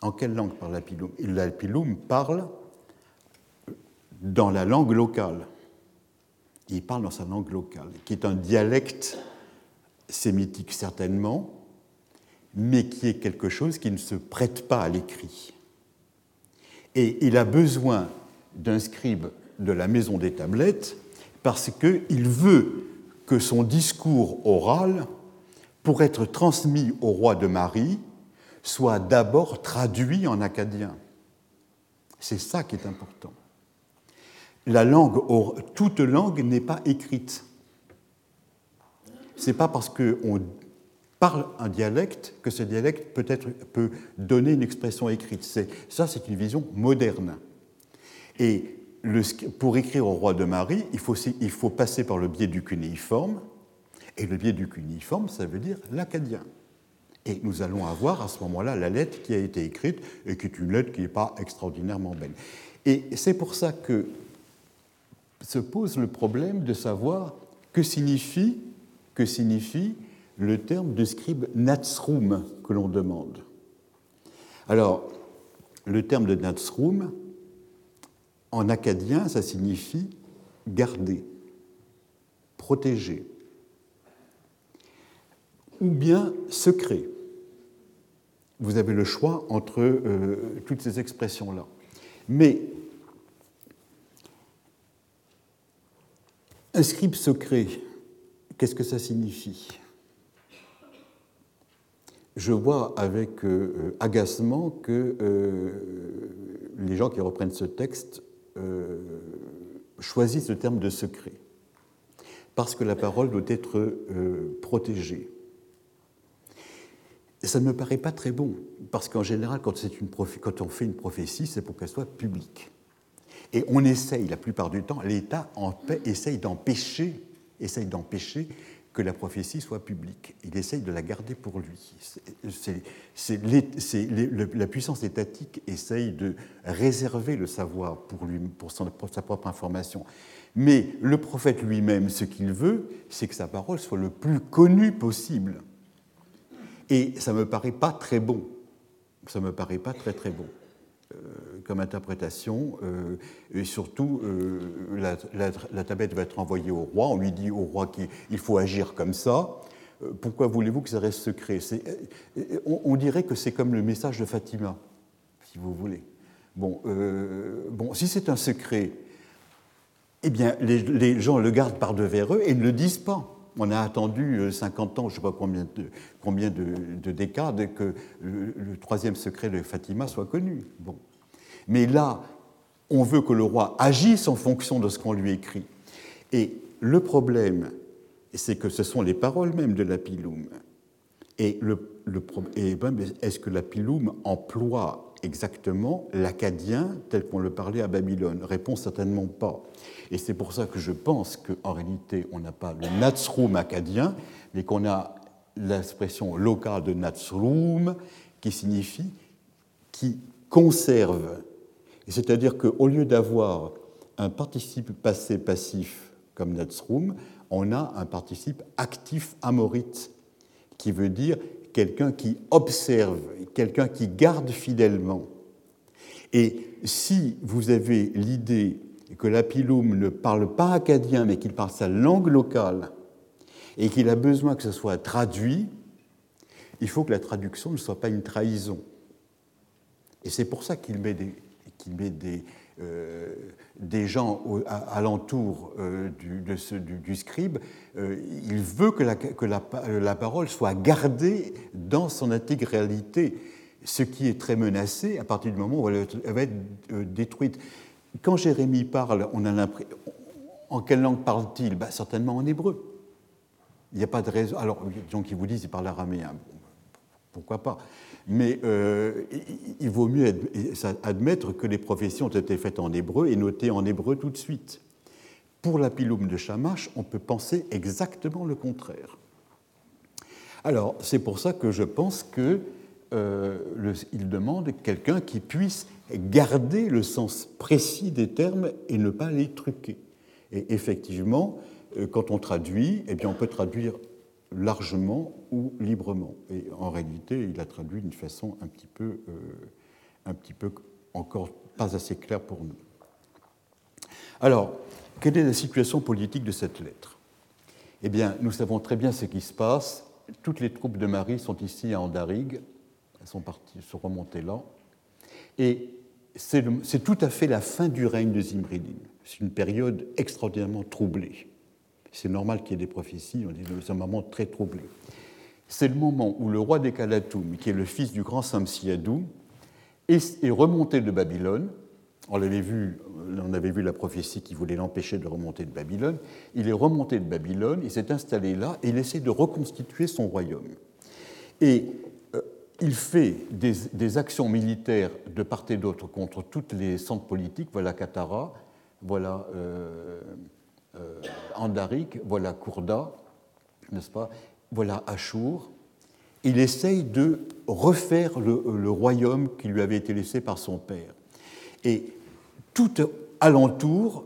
B: En quelle langue parle l'Apiloum L'Apiloum parle dans la langue locale. Il parle dans sa langue locale, qui est un dialecte sémitique certainement, mais qui est quelque chose qui ne se prête pas à l'écrit. Et il a besoin d'un scribe de la maison des tablettes parce qu'il veut que son discours oral, pour être transmis au roi de Marie, soit d'abord traduit en acadien. C'est ça qui est important. La langue, toute langue n'est pas écrite. C'est pas parce qu'on parle un dialecte que ce dialecte peut, être, peut donner une expression écrite. Ça, c'est une vision moderne. Et pour écrire au roi de Marie, il faut, il faut passer par le biais du cunéiforme. Et le biais du cunéiforme, ça veut dire l'acadien. Et nous allons avoir à ce moment-là la lettre qui a été écrite et qui est une lettre qui n'est pas extraordinairement belle. Et c'est pour ça que se pose le problème de savoir que signifie, que signifie le terme de scribe natsrum que l'on demande. Alors, le terme de natsrum, en acadien, ça signifie garder, protéger, ou bien secret. Vous avez le choix entre euh, toutes ces expressions-là. Mais un scribe secret, qu'est-ce que ça signifie? Je vois avec euh, agacement que euh, les gens qui reprennent ce texte euh, choisissent le terme de secret, parce que la parole doit être protégée. Ça ne me paraît pas très bon, parce qu'en général, quand, quand on fait une prophétie, c'est pour qu'elle soit publique. Et on essaye, la plupart du temps, l'État essaye d'empêcher, essaye d'empêcher que la prophétie soit publique. Il essaye de la garder pour lui. La puissance étatique essaye de réserver le savoir pour, lui, pour sa propre information. Mais le prophète lui-même, ce qu'il veut, c'est que sa parole soit le plus connue possible. Et ça ne me paraît pas très bon. Ça ne me paraît pas très très bon. Euh, comme interprétation, euh, et surtout, euh, la, tablette va être envoyée au roi, on lui dit au roi qu'il faut agir comme ça, pourquoi voulez-vous que ça reste secret? On, dirait que c'est comme le message de Fatima, si vous voulez. Bon, bon si c'est un secret, eh bien, les, gens le gardent par devers eux et ne le disent pas. On a attendu 50 ans, je ne sais pas combien de, combien de, décades, que le, troisième secret de Fatima soit connu. Bon. Mais là, on veut que le roi agisse en fonction de ce qu'on lui écrit. Et le problème, c'est que ce sont les paroles même de Lapilum. Et, le, ben, est-ce que Lapilum emploie exactement l'acadien tel qu'on le parlait à Babylone? Réponse certainement pas. Et c'est pour ça que je pense qu'en réalité, on n'a pas le Natsrum acadien, mais qu'on a l'expression locale de Natsrum qui signifie qui conserve. C'est-à-dire qu'au lieu d'avoir un participe passé passif comme Natsrum, on a un participe actif amorite, qui veut dire quelqu'un qui observe, quelqu'un qui garde fidèlement. Et si vous avez l'idée que l'apilum ne parle pas acadien, mais qu'il parle sa langue locale, et qu'il a besoin que ce soit traduit, il faut que la traduction ne soit pas une trahison. Et c'est pour ça qu'il met des, met des, euh, gens alentour euh, du, scribe, euh, il veut que, la, parole soit gardée dans son intégralité, ce qui est très menacé à partir du moment où elle, va être détruite. Quand Jérémie parle, on a l'impression. En quelle langue parle-t-il? Ben, Certainement en hébreu. Il n'y a pas de raison. Alors, il y a des gens qui vous disent qu'il parle araméen. Pourquoi pas mais euh, il vaut mieux admettre que les prophéties ont été faites en hébreu et notées en hébreu tout de suite. Pour la piloum de Shamash, on peut penser exactement le contraire. Alors, c'est pour ça que je pense qu'il euh, demande quelqu'un qui puisse garder le sens précis des termes et ne pas les truquer. Et effectivement, euh, quand on traduit, eh bien, on peut traduire largement ou librement. Et en réalité, il a traduit d'une façon un petit peu, euh, un petit peu encore pas assez claire pour nous. Alors, quelle est la situation politique de cette lettre? Eh bien, nous savons très bien ce qui se passe. Toutes les troupes de Marie sont ici à Andarigue. Elles sont parties, se remontées là. Et c'est tout à fait la fin du règne de Zimridin. C'est une période extraordinairement troublée. C'est normal qu'il y ait des prophéties, on dit c'est un moment très troublé. C'est le moment où le roi des Kalatoum, qui est le fils du grand Samsiadou, est, remonté de Babylone. On, l'avait vu, on avait vu la prophétie qui voulait l'empêcher de remonter de Babylone. Il est remonté de Babylone, il s'est installé là et il essaie de reconstituer son royaume. Et euh, il fait des, actions militaires de part et d'autre contre toutes les centres politiques. Voilà Katara, voilà euh, euh, Andarik, voilà Kourda, n'est-ce pas? Voilà Achour. Il essaye de refaire le, royaume qui lui avait été laissé par son père. Et tout alentour,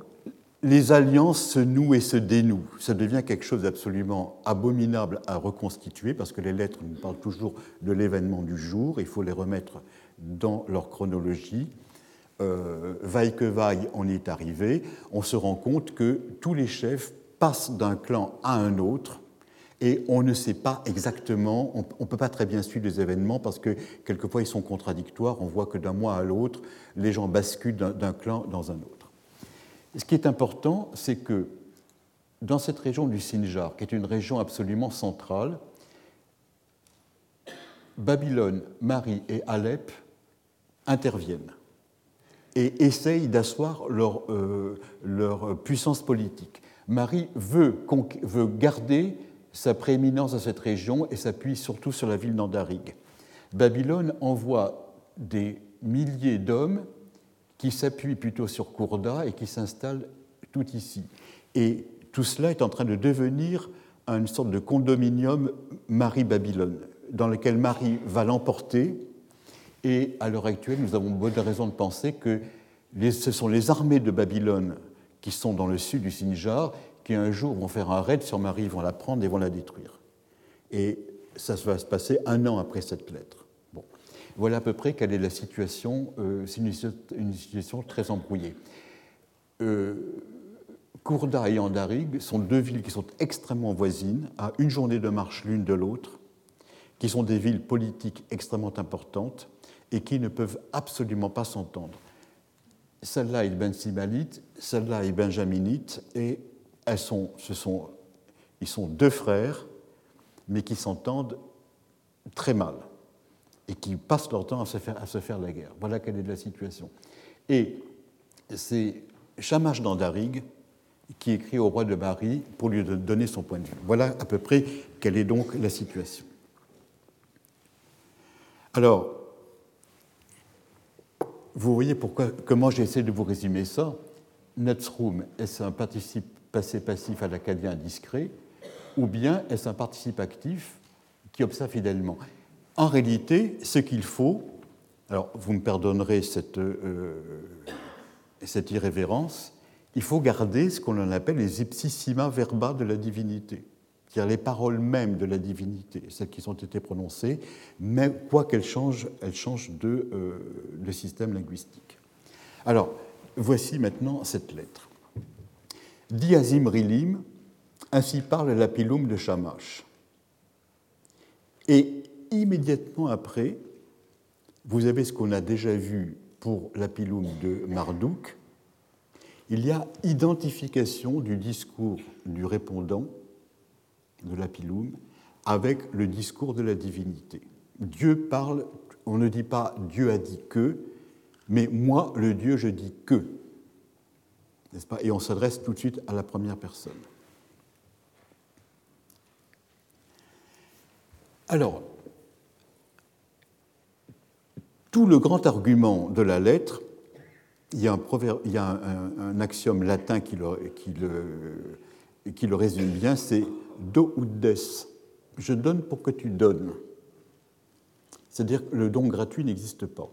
B: les alliances se nouent et se dénouent. Ça devient quelque chose d'absolument abominable à reconstituer parce que les lettres nous parlent toujours de l'événement du jour. Il faut les remettre dans leur chronologie euh, vaille que vaille, on y est arrivé, on se rend compte que tous les chefs passent d'un clan à un autre et on ne sait pas exactement, on ne peut pas très bien suivre les événements parce que quelquefois ils sont contradictoires, on voit que d'un mois à l'autre, les gens basculent d'un clan dans un autre. Ce qui est important, c'est que dans cette région du Sinjar, qui est une région absolument centrale, Babylone, Marie et Alep interviennent et essayent d'asseoir leur, euh, leur, puissance politique. Marie veut, veut, garder sa prééminence dans cette région et s'appuie surtout sur la ville d'Andarig. Babylone envoie des milliers d'hommes qui s'appuient plutôt sur Kourda et qui s'installent tout ici. Et tout cela est en train de devenir une sorte de condominium Marie-Babylone, dans lequel Marie va l'emporter et à l'heure actuelle, nous avons bonne raison de penser que ce sont les armées de Babylone qui sont dans le sud du Sinjar qui un jour vont faire un raid sur Marie, vont la prendre et vont la détruire. Et ça va se passer un an après cette lettre. Bon. Voilà à peu près quelle est la situation. Euh, c'est une, situation très embrouillée. Euh, Kourda et Andarig sont deux villes qui sont extrêmement voisines, à une journée de marche l'une de l'autre, qui sont des villes politiques extrêmement importantes et qui ne peuvent absolument pas s'entendre. Celle-là est Ben Simalite, celle-là est Benjaminite, et elles sont, ce sont, ils sont deux frères, mais qui s'entendent très mal. et qui passent leur temps à se faire, à se faire la guerre. Voilà quelle est la situation. Et c'est Shamash d'Andarig qui écrit au roi de Bari pour lui donner son point de vue. Voilà à peu près quelle est donc la situation. Alors, vous voyez pourquoi, comment j'essaie de vous résumer ça. Netzroom, est-ce un participe passé passif à l'acadien discret ou bien est-ce un participe actif qui observe fidèlement? En réalité, ce qu'il faut, alors vous me pardonnerez cette, euh, cette irrévérence, il faut garder ce qu'on appelle les ipsissima verba de la divinité, c'est-à-dire les paroles mêmes de la divinité, celles qui ont été prononcées, mais quoi qu'elles changent, elles changent de, euh, système linguistique. Alors, voici maintenant cette lettre. Diazim rilim, ainsi parle l'apilum de Shamash. Et immédiatement après, vous avez ce qu'on a déjà vu pour l'apilum de Marduk, il y a identification du discours du répondant de l'apilum avec le discours de la divinité. Dieu parle, on ne dit pas Dieu a dit que, mais moi, le Dieu, je dis que. N'est-ce pas? Et on s'adresse tout de suite à la première personne. Alors, tout le grand argument de la lettre, il y a un, axiome latin qui le, qui le résume bien, c'est do ut des. Je donne pour que tu donnes. C'est-à-dire que le don gratuit n'existe pas.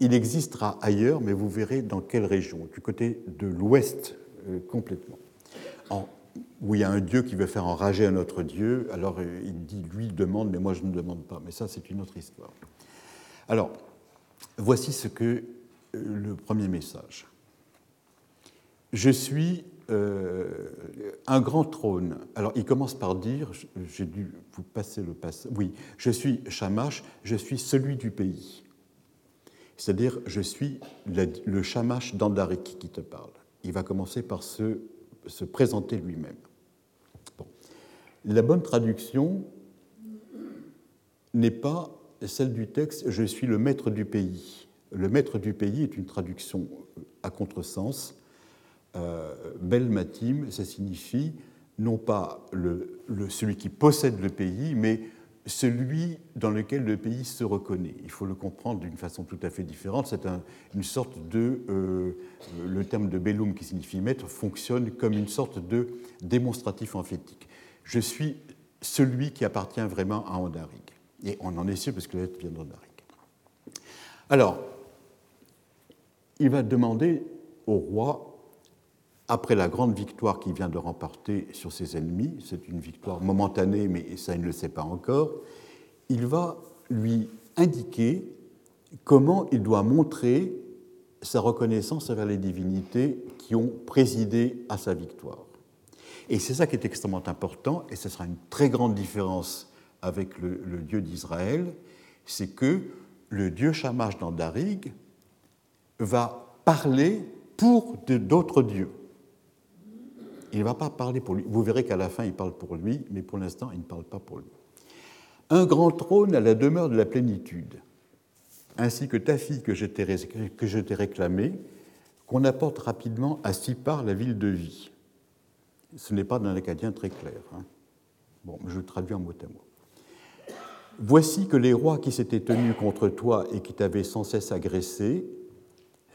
B: Il existera ailleurs, mais vous verrez dans quelle région, du côté de l'ouest euh, complètement. où il y a un Dieu qui veut faire enrager un autre Dieu, alors euh, il dit, lui demande, mais moi je ne demande pas. Mais ça, c'est une autre histoire. Alors, voici ce que euh, le premier message. Je suis un grand trône. Alors, il commence par dire, j'ai dû vous passer le passé. Oui, je suis Shamash, je suis celui du pays. C'est-à-dire, je suis le Shamash d'Andarik qui te parle. Il va commencer par se présenter lui-même. La bonne traduction n'est pas celle du texte Je suis le maître du pays. Le maître du pays est une traduction à contresens. Euh, Bel Matim, ça signifie non pas celui qui possède le pays, mais celui dans lequel le pays se reconnaît. Il faut le comprendre d'une façon tout à fait différente. C'est une sorte de... Euh, le terme de bellum qui signifie maître fonctionne comme une sorte de démonstratif emphétique. Je suis celui qui appartient vraiment à Andarig. Et on en est sûr parce que la vient d'Andarig. Alors, il va demander au roi après la grande victoire qu'il vient de remporter sur ses ennemis, c'est une victoire momentanée, mais ça il ne le sait pas encore, il va lui indiquer comment il doit montrer sa reconnaissance envers les divinités qui ont présidé à sa victoire. Et c'est ça qui est extrêmement important, et ce sera une très grande différence avec le, Dieu d'Israël, c'est que le Dieu Shamash dans Darig va parler pour d'autres dieux. Il ne va pas parler pour lui. Vous verrez qu'à la fin, il parle pour lui, mais pour l'instant, il ne parle pas pour lui. Un grand trône à la demeure de la plénitude, ainsi que ta fille que je t'ai réclamée, qu'on apporte rapidement à Sipar, la ville de vie. Ce n'est pas dans l'acadien très clair. Hein. Bon, je traduis en mot à mot. Voici que les rois qui s'étaient tenus contre toi et qui t'avaient sans cesse agressé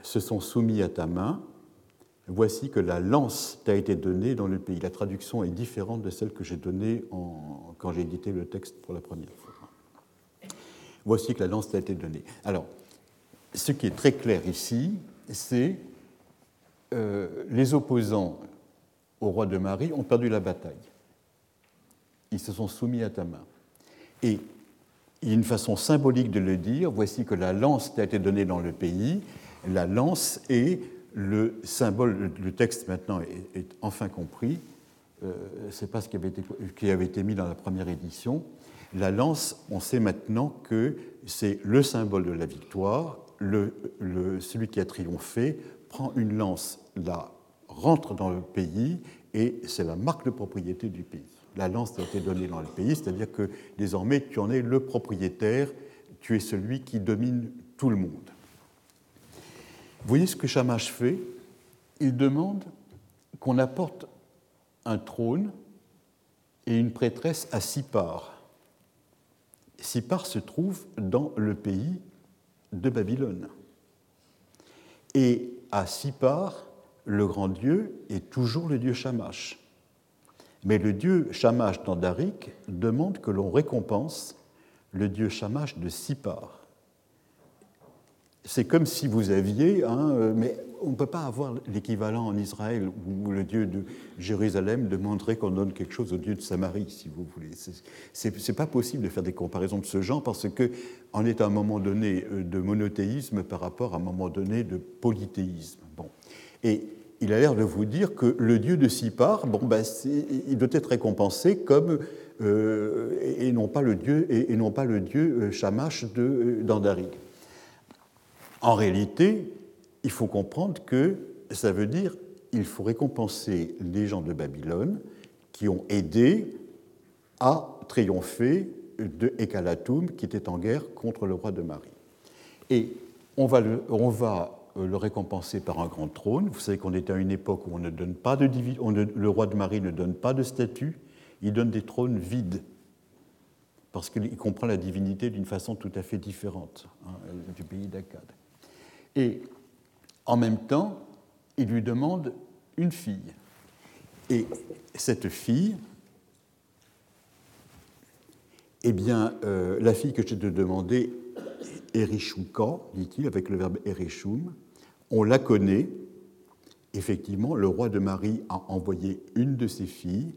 B: se sont soumis à ta main, Voici que la lance t'a été donnée dans le pays. La traduction est différente de celle que j'ai donnée quand j'ai édité le texte pour la première fois. Voici que la lance t'a été donnée. Alors, ce qui est très clair ici, c'est euh, les opposants au roi de Marie ont perdu la bataille. Ils se sont soumis à ta main. Et il y a une façon symbolique de le dire, voici que la lance t'a été donnée dans le pays. La lance est le symbole, le texte maintenant est, enfin compris. Euh, Ce n'est pas ce qui avait, été, qui avait été mis dans la première édition. La lance, on sait maintenant que c'est le symbole de la victoire. Celui qui a triomphé prend une lance, la rentre dans le pays et c'est la marque de propriété du pays. La lance a été donnée dans le pays, c'est-à-dire que désormais tu en es le propriétaire, tu es celui qui domine tout le monde. Vous voyez ce que Shamash fait? Il demande qu'on apporte un trône et une prêtresse à Sipar. Sipar se trouve dans le pays de Babylone. Et à Sipar, le grand dieu est toujours le dieu Shamash. Mais le dieu Shamash d'Andarik demande que l'on récompense le dieu Shamash de Sipar. C'est comme si vous aviez, hein, euh, mais on ne peut pas avoir l'équivalent en Israël où le dieu de Jérusalem demanderait qu'on donne quelque chose au dieu de Samarie, si vous voulez. Ce n'est pas possible de faire des comparaisons de ce genre parce qu'on est à un moment donné euh, de monothéisme par rapport à un moment donné de polythéisme. Bon. Et il a l'air de vous dire que le dieu de Sipar, bon, ben, il doit être récompensé comme euh, et, non pas le dieu et, non pas le dieu Shamash d'Andarig. En réalité, il faut comprendre que ça veut dire qu'il faut récompenser les gens de Babylone qui ont aidé à triompher de Ekalatum, qui était en guerre contre le roi de Marie. Et on va le, euh, récompenser par un grand trône. Vous savez qu'on est à une époque où on ne donne pas de le roi de Marie ne donne pas de statut, il donne des trônes vides parce qu'il comprend la divinité d'une façon tout à fait différente hein, du pays d'Akkad. Et en même temps, il lui demande une fille. Et cette fille, eh bien, euh, la fille que j'ai de demander, Erishuka, dit-il, avec le verbe Erishum, on la connaît. Effectivement, le roi de Marie a envoyé une de ses filles,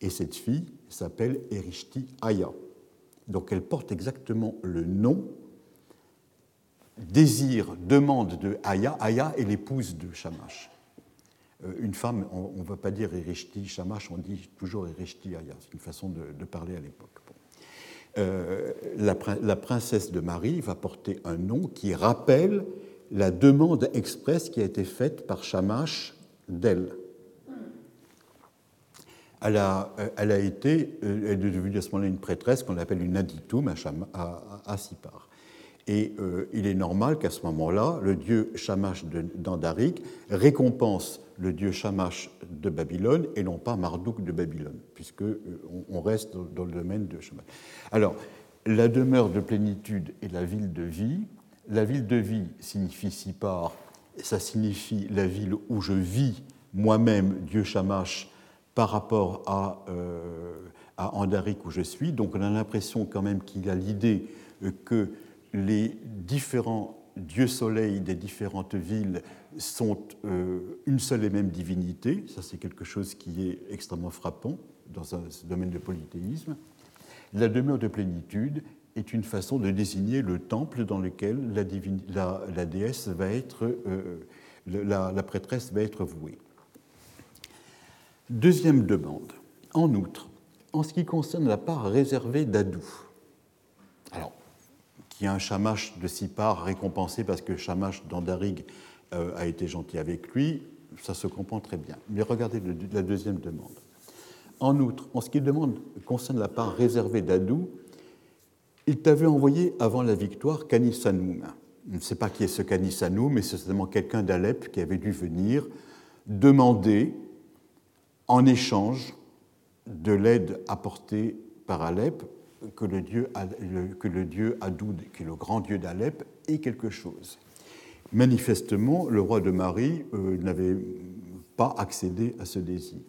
B: et cette fille s'appelle Erishti Aya. Donc elle porte exactement le nom désir, demande de Aya. Aya est l'épouse de Shamash. Euh, une femme, on ne va pas dire Erishti Shamash, on dit toujours Erishti Aya. C'est une façon de, parler à l'époque. Euh, la, princesse de Marie va porter un nom qui rappelle la demande expresse qui a été faite par Shamash d'elle. Elle a, a, été, est devenue à ce moment-là une prêtresse qu'on appelle une aditum à Sipar. Et euh, il est normal qu'à ce moment-là, le dieu Shamash d'Andarik récompense le dieu Shamash de Babylone et non pas Marduk de Babylone, puisque euh, on reste dans le domaine de Shamash. Alors, la demeure de plénitude est la ville de vie. La ville de vie signifie Sipar, ça signifie la ville où je vis moi-même, dieu Shamash, par rapport à, euh, à Andarik où je suis. Donc on a l'impression quand même qu'il a l'idée que les différents dieux soleils des différentes villes sont euh, une seule et même divinité. Ça, c'est quelque chose qui est extrêmement frappant dans un domaine de polythéisme. La demeure de plénitude est une façon de désigner le temple dans lequel la, déesse va être, euh, la, prêtresse va être vouée. Deuxième demande. En outre, en ce qui concerne la part réservée d'Adou, qui a un Shamash de Sipar récompensé parce que Shamash d'Andarig euh, a été gentil avec lui, ça se comprend très bien. Mais regardez la deuxième demande. En outre, en ce qui demande, concerne la part réservée d'Adou, il t'avait envoyé avant la victoire Kanisanoum. Je ne sais pas qui est ce Kanisanoum, mais c'est certainement quelqu'un d'Alep qui avait dû venir demander en échange de l'aide apportée par Alep que le dieu, que le dieu Adoud, qui est le grand dieu d'Alep, ait quelque chose. Manifestement, le roi de Marie euh, n'avait pas accédé à ce désir.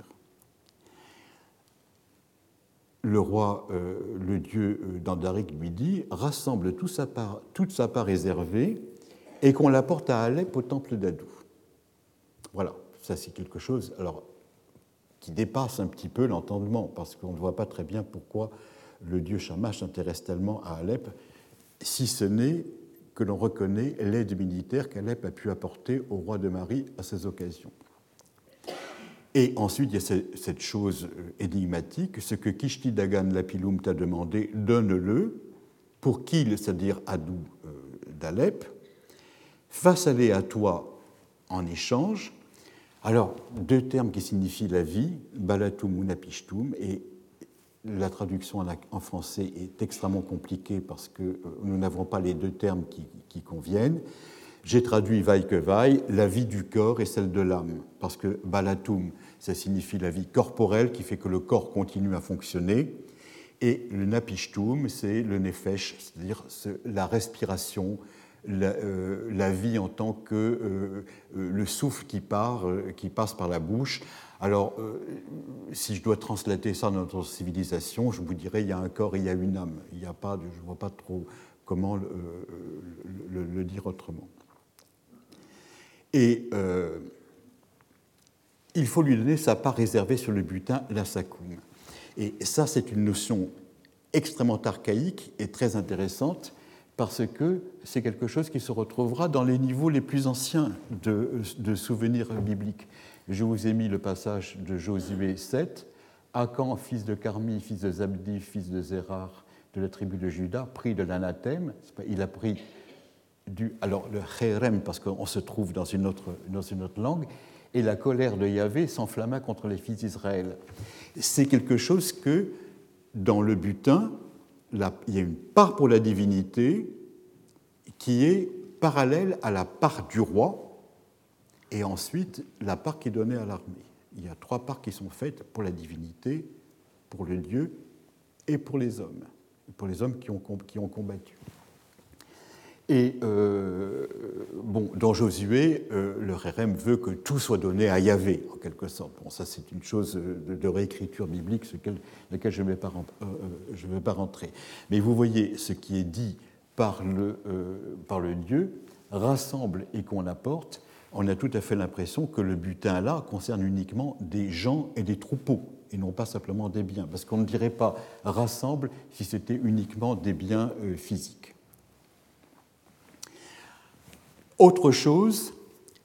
B: Le roi, euh, le dieu euh, d'Andarik lui dit rassemble toute sa part, réservée et qu'on l'apporte à Alep au temple d'Adou. Voilà, ça c'est quelque chose alors, qui dépasse un petit peu l'entendement, parce qu'on ne voit pas très bien pourquoi le dieu Shamash s'intéresse tellement à Alep, si ce n'est que l'on reconnaît l'aide militaire qu'Alep a pu apporter au roi de Marie à ces occasions. Et ensuite, il y a cette chose euh, énigmatique, ce que Kishti Dagan Lapilum t'a demandé, donne-le, pour qu'il, c'est-à-dire Adou euh, d'Alep, fasse aller à toi en échange. Alors, deux termes qui signifient la vie, Balatum ou Napishtum, et la traduction en, français est extrêmement compliquée parce que euh, nous n'avons pas les deux termes qui, conviennent. J'ai traduit vaille que vaille, la vie du corps et celle de l'âme, parce que balatum, ça signifie la vie corporelle qui fait que le corps continue à fonctionner, et le napishtum, c'est le nefesh, c'est-à-dire la respiration, la, euh, vie en tant que euh, le souffle qui part, qui passe par la bouche, alors, euh, si je dois translater ça dans notre civilisation, je vous dirais il y a un corps et il y a une âme. Il n'y a pas, je ne vois pas trop comment le, euh, dire autrement. Et euh, il faut lui donner sa part réservée sur le butin, la sakoum. Et ça, c'est une notion extrêmement archaïque et très intéressante parce que c'est quelque chose qui se retrouvera dans les niveaux les plus anciens de souvenirs bibliques. Je vous ai mis le passage de Josué 7. Akan, fils de Carmi, fils de Zabdi, fils de Zérar, de la tribu de Juda, pris de l'anathème. Il a pris du. Alors, le Kherem, parce qu'on se trouve dans une, autre, dans une autre langue, et la colère de Yahvé s'enflamma contre les fils d'Israël. C'est quelque chose que, dans le butin, il y a une part pour la divinité qui est parallèle à la part du roi, et ensuite la part qui est donnée à l'armée. Il y a trois parts qui sont faites pour la divinité, pour le Dieu et pour les hommes, pour les hommes qui ont, combattu. Et euh, bon, dans Josué, euh, le RM veut que tout soit donné à Yahvé, en quelque sorte. Bon, ça, c'est une chose de, réécriture biblique, sur laquelle je ne vais, pas, euh, rentrer. Mais vous voyez, ce qui est dit par le, par le Dieu rassemble et qu'on apporte on a tout à fait l'impression que le butin là concerne uniquement des gens et des troupeaux et non pas simplement des biens, parce qu'on ne dirait pas rassemble si c'était uniquement des biens euh, physiques. Autre chose,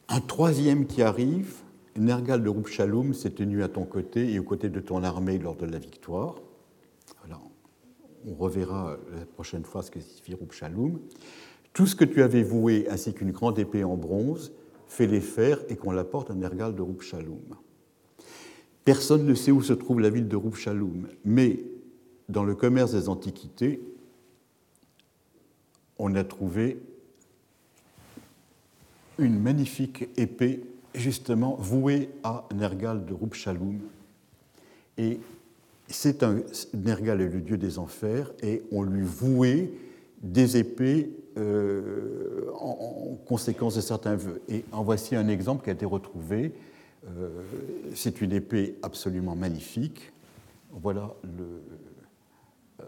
B: un troisième qui arrive, Nergal de Roup s'est tenu à ton côté et aux côtés de ton armée lors de la victoire. Voilà. On reverra la prochaine fois ce que signifie Roup Tout ce que tu avais voué ainsi qu'une grande épée en bronze, fait les faire et qu'on l'apporte à Nergal de Roup-Shaloum. Personne ne sait où se trouve la ville de Roup-Shaloum, mais dans le commerce des antiquités, on a trouvé une magnifique épée justement vouée à Nergal de Roup-Shaloum. Et c'est un Nergal est le dieu des enfers et on lui vouait des épées euh, en, conséquence de certains vœux. Et en voici un exemple qui a été retrouvé. Euh, c'est une épée absolument magnifique. Voilà le, euh,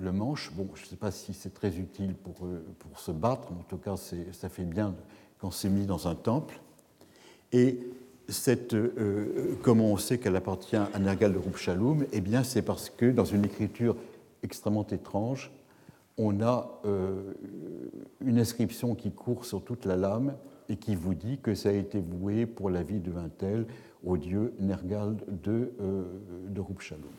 B: le, manche. Bon, je ne sais pas si c'est très utile pour, pour se battre, mais en tout cas, ça fait bien quand c'est mis dans un temple. Et cette, comment on sait qu'elle appartient à Nergal de Roup Eh bien, c'est parce que dans une écriture extrêmement étrange, on a euh, une inscription qui court sur toute la lame et qui vous dit que ça a été voué pour la vie de un tel au dieu Nergal de, euh, de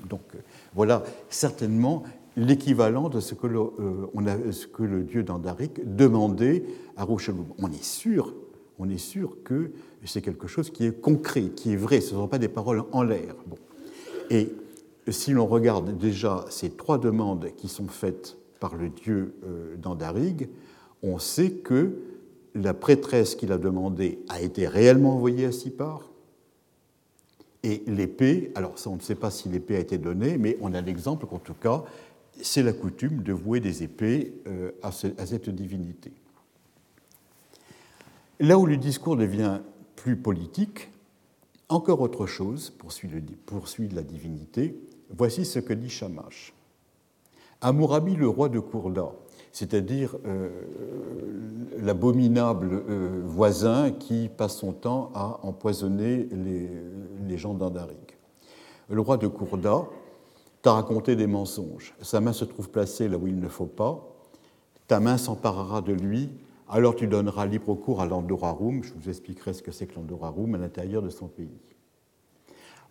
B: Donc euh, voilà certainement l'équivalent de ce que, le, euh, dieu d'Andaric demandait à Rouchalou. On est sûr, on est sûr que c'est quelque chose qui est concret, qui est vrai, ce ne sont pas des paroles en l'air. Bon. Et si l'on regarde déjà ces trois demandes qui sont faites par le dieu euh, d'Andarigue, on sait que la prêtresse qu'il a demandé a été réellement envoyée à Sipar. Et l'épée, alors on ne sait pas si l'épée a été donnée, mais on a l'exemple qu'en tout cas, c'est la coutume de vouer des épées euh, à cette divinité. Là où le discours devient plus politique, encore autre chose poursuit, la divinité. Voici ce que dit Shamash. Amourabi, le roi de Kourda, c'est-à-dire euh, l'abominable euh, voisin qui passe son temps à empoisonner les, gens d'Andaric. Le roi de Kourda t'a raconté des mensonges. Sa main se trouve placée là où il ne faut pas. Ta main s'emparera de lui. Alors tu donneras libre cours à l'Andorarum. Je vous expliquerai ce que c'est que l'Andorarum à l'intérieur de son pays.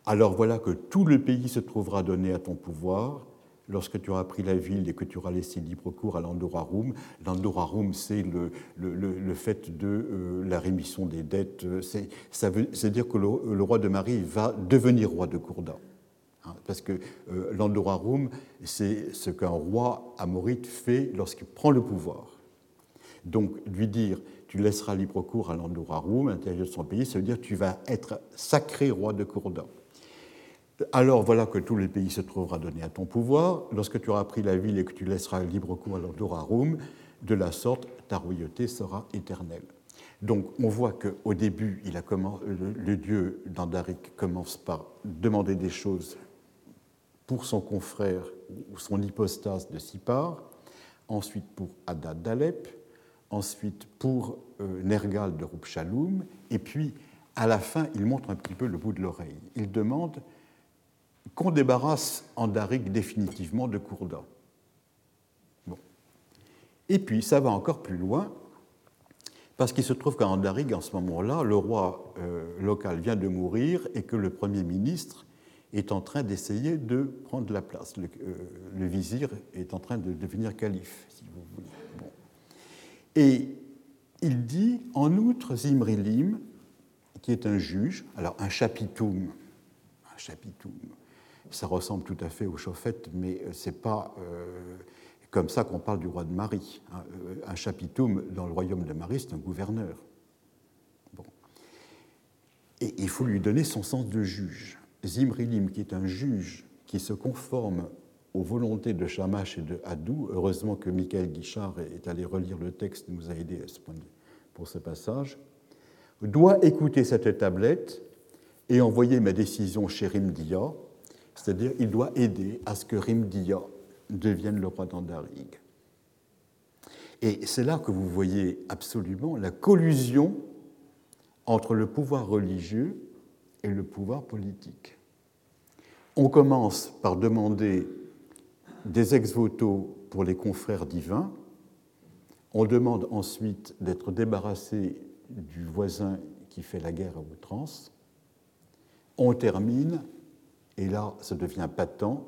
B: Alors voilà que tout le pays se trouvera donné à ton pouvoir lorsque tu auras pris la ville et que tu auras laissé libre cours à l'Andorarum. L'Andorarum, c'est le, le, fait de euh, la rémission des dettes. Veut, dire que le, roi de Marie va devenir roi de Kourda. Hein, parce que euh, l'Andorarum, c'est ce qu'un roi amorite fait lorsqu'il prend le pouvoir. Donc, lui dire tu laisseras libre cours à l'Andorarum, à l'intérieur de son pays, ça veut dire tu vas être sacré roi de Courda. Alors voilà que tout le pays se trouvera donné à ton pouvoir. Lorsque tu auras pris la ville et que tu laisseras libre cours à l'Andorarum, de la sorte, ta royauté sera éternelle. Donc on voit qu'au début, le, dieu d'Andaric commence par demander des choses pour son confrère ou son hypostase de Sipar, ensuite pour Haddad d'Alep, ensuite pour euh, Nergal de Rupshaloum, et puis à la fin, il montre un petit peu le bout de l'oreille. Il demande qu'on débarrasse Andaric définitivement de Kourda. Bon. Et puis, ça va encore plus loin, parce qu'il se trouve qu'à Andaric, en ce moment-là, le roi euh, local vient de mourir et que le Premier ministre est en train d'essayer de prendre la place. Le, euh, vizir est en train de devenir calife, si vous voulez. Et il dit, en outre, Zimrilim, qui est un juge, alors un chapitoum, un chapitoum, ça ressemble tout à fait au chauffette, mais c'est pas euh, comme ça qu'on parle du roi de Marie. Hein. Un chapitoum dans le royaume de Marie, c'est un gouverneur. Bon. Et il faut lui donner son sens de juge. Zimrilim, qui est un juge qui se conforme aux volontés de Shamash et de Hadou, heureusement que Michael Guichard est allé relire le texte nous a aidé pour ce passage, doit écouter cette tablette et envoyer ma décision chez Rimdia, c'est-à-dire il doit aider à ce que Rimdia devienne le roi d'Andarig. Et c'est là que vous voyez absolument la collusion entre le pouvoir religieux et le pouvoir politique. On commence par demander des ex-voto pour les confrères divins. On demande ensuite d'être débarrassé du voisin qui fait la guerre à outrance. On termine, et là ça devient patent,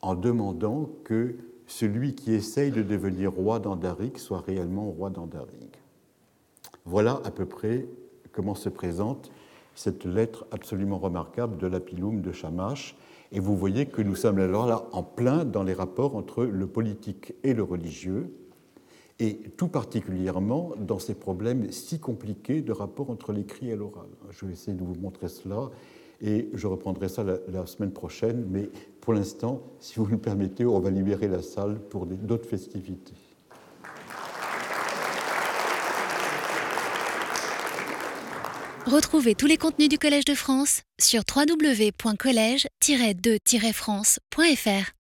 B: en demandant que celui qui essaye de devenir roi d'Andaric soit réellement roi d'Andaric. Voilà à peu près comment se présente cette lettre absolument remarquable de l'Apilum de Shamash, et vous voyez que nous sommes alors là en plein dans les rapports entre le politique et le religieux, et tout particulièrement dans ces problèmes si compliqués de rapport entre l'écrit et l'oral. Je vais essayer de vous montrer cela et je reprendrai ça la, semaine prochaine, mais pour l'instant, si vous me permettez, on va libérer la salle pour d'autres festivités.
A: Retrouvez tous les contenus du Collège de France sur www.colège-2-france.fr.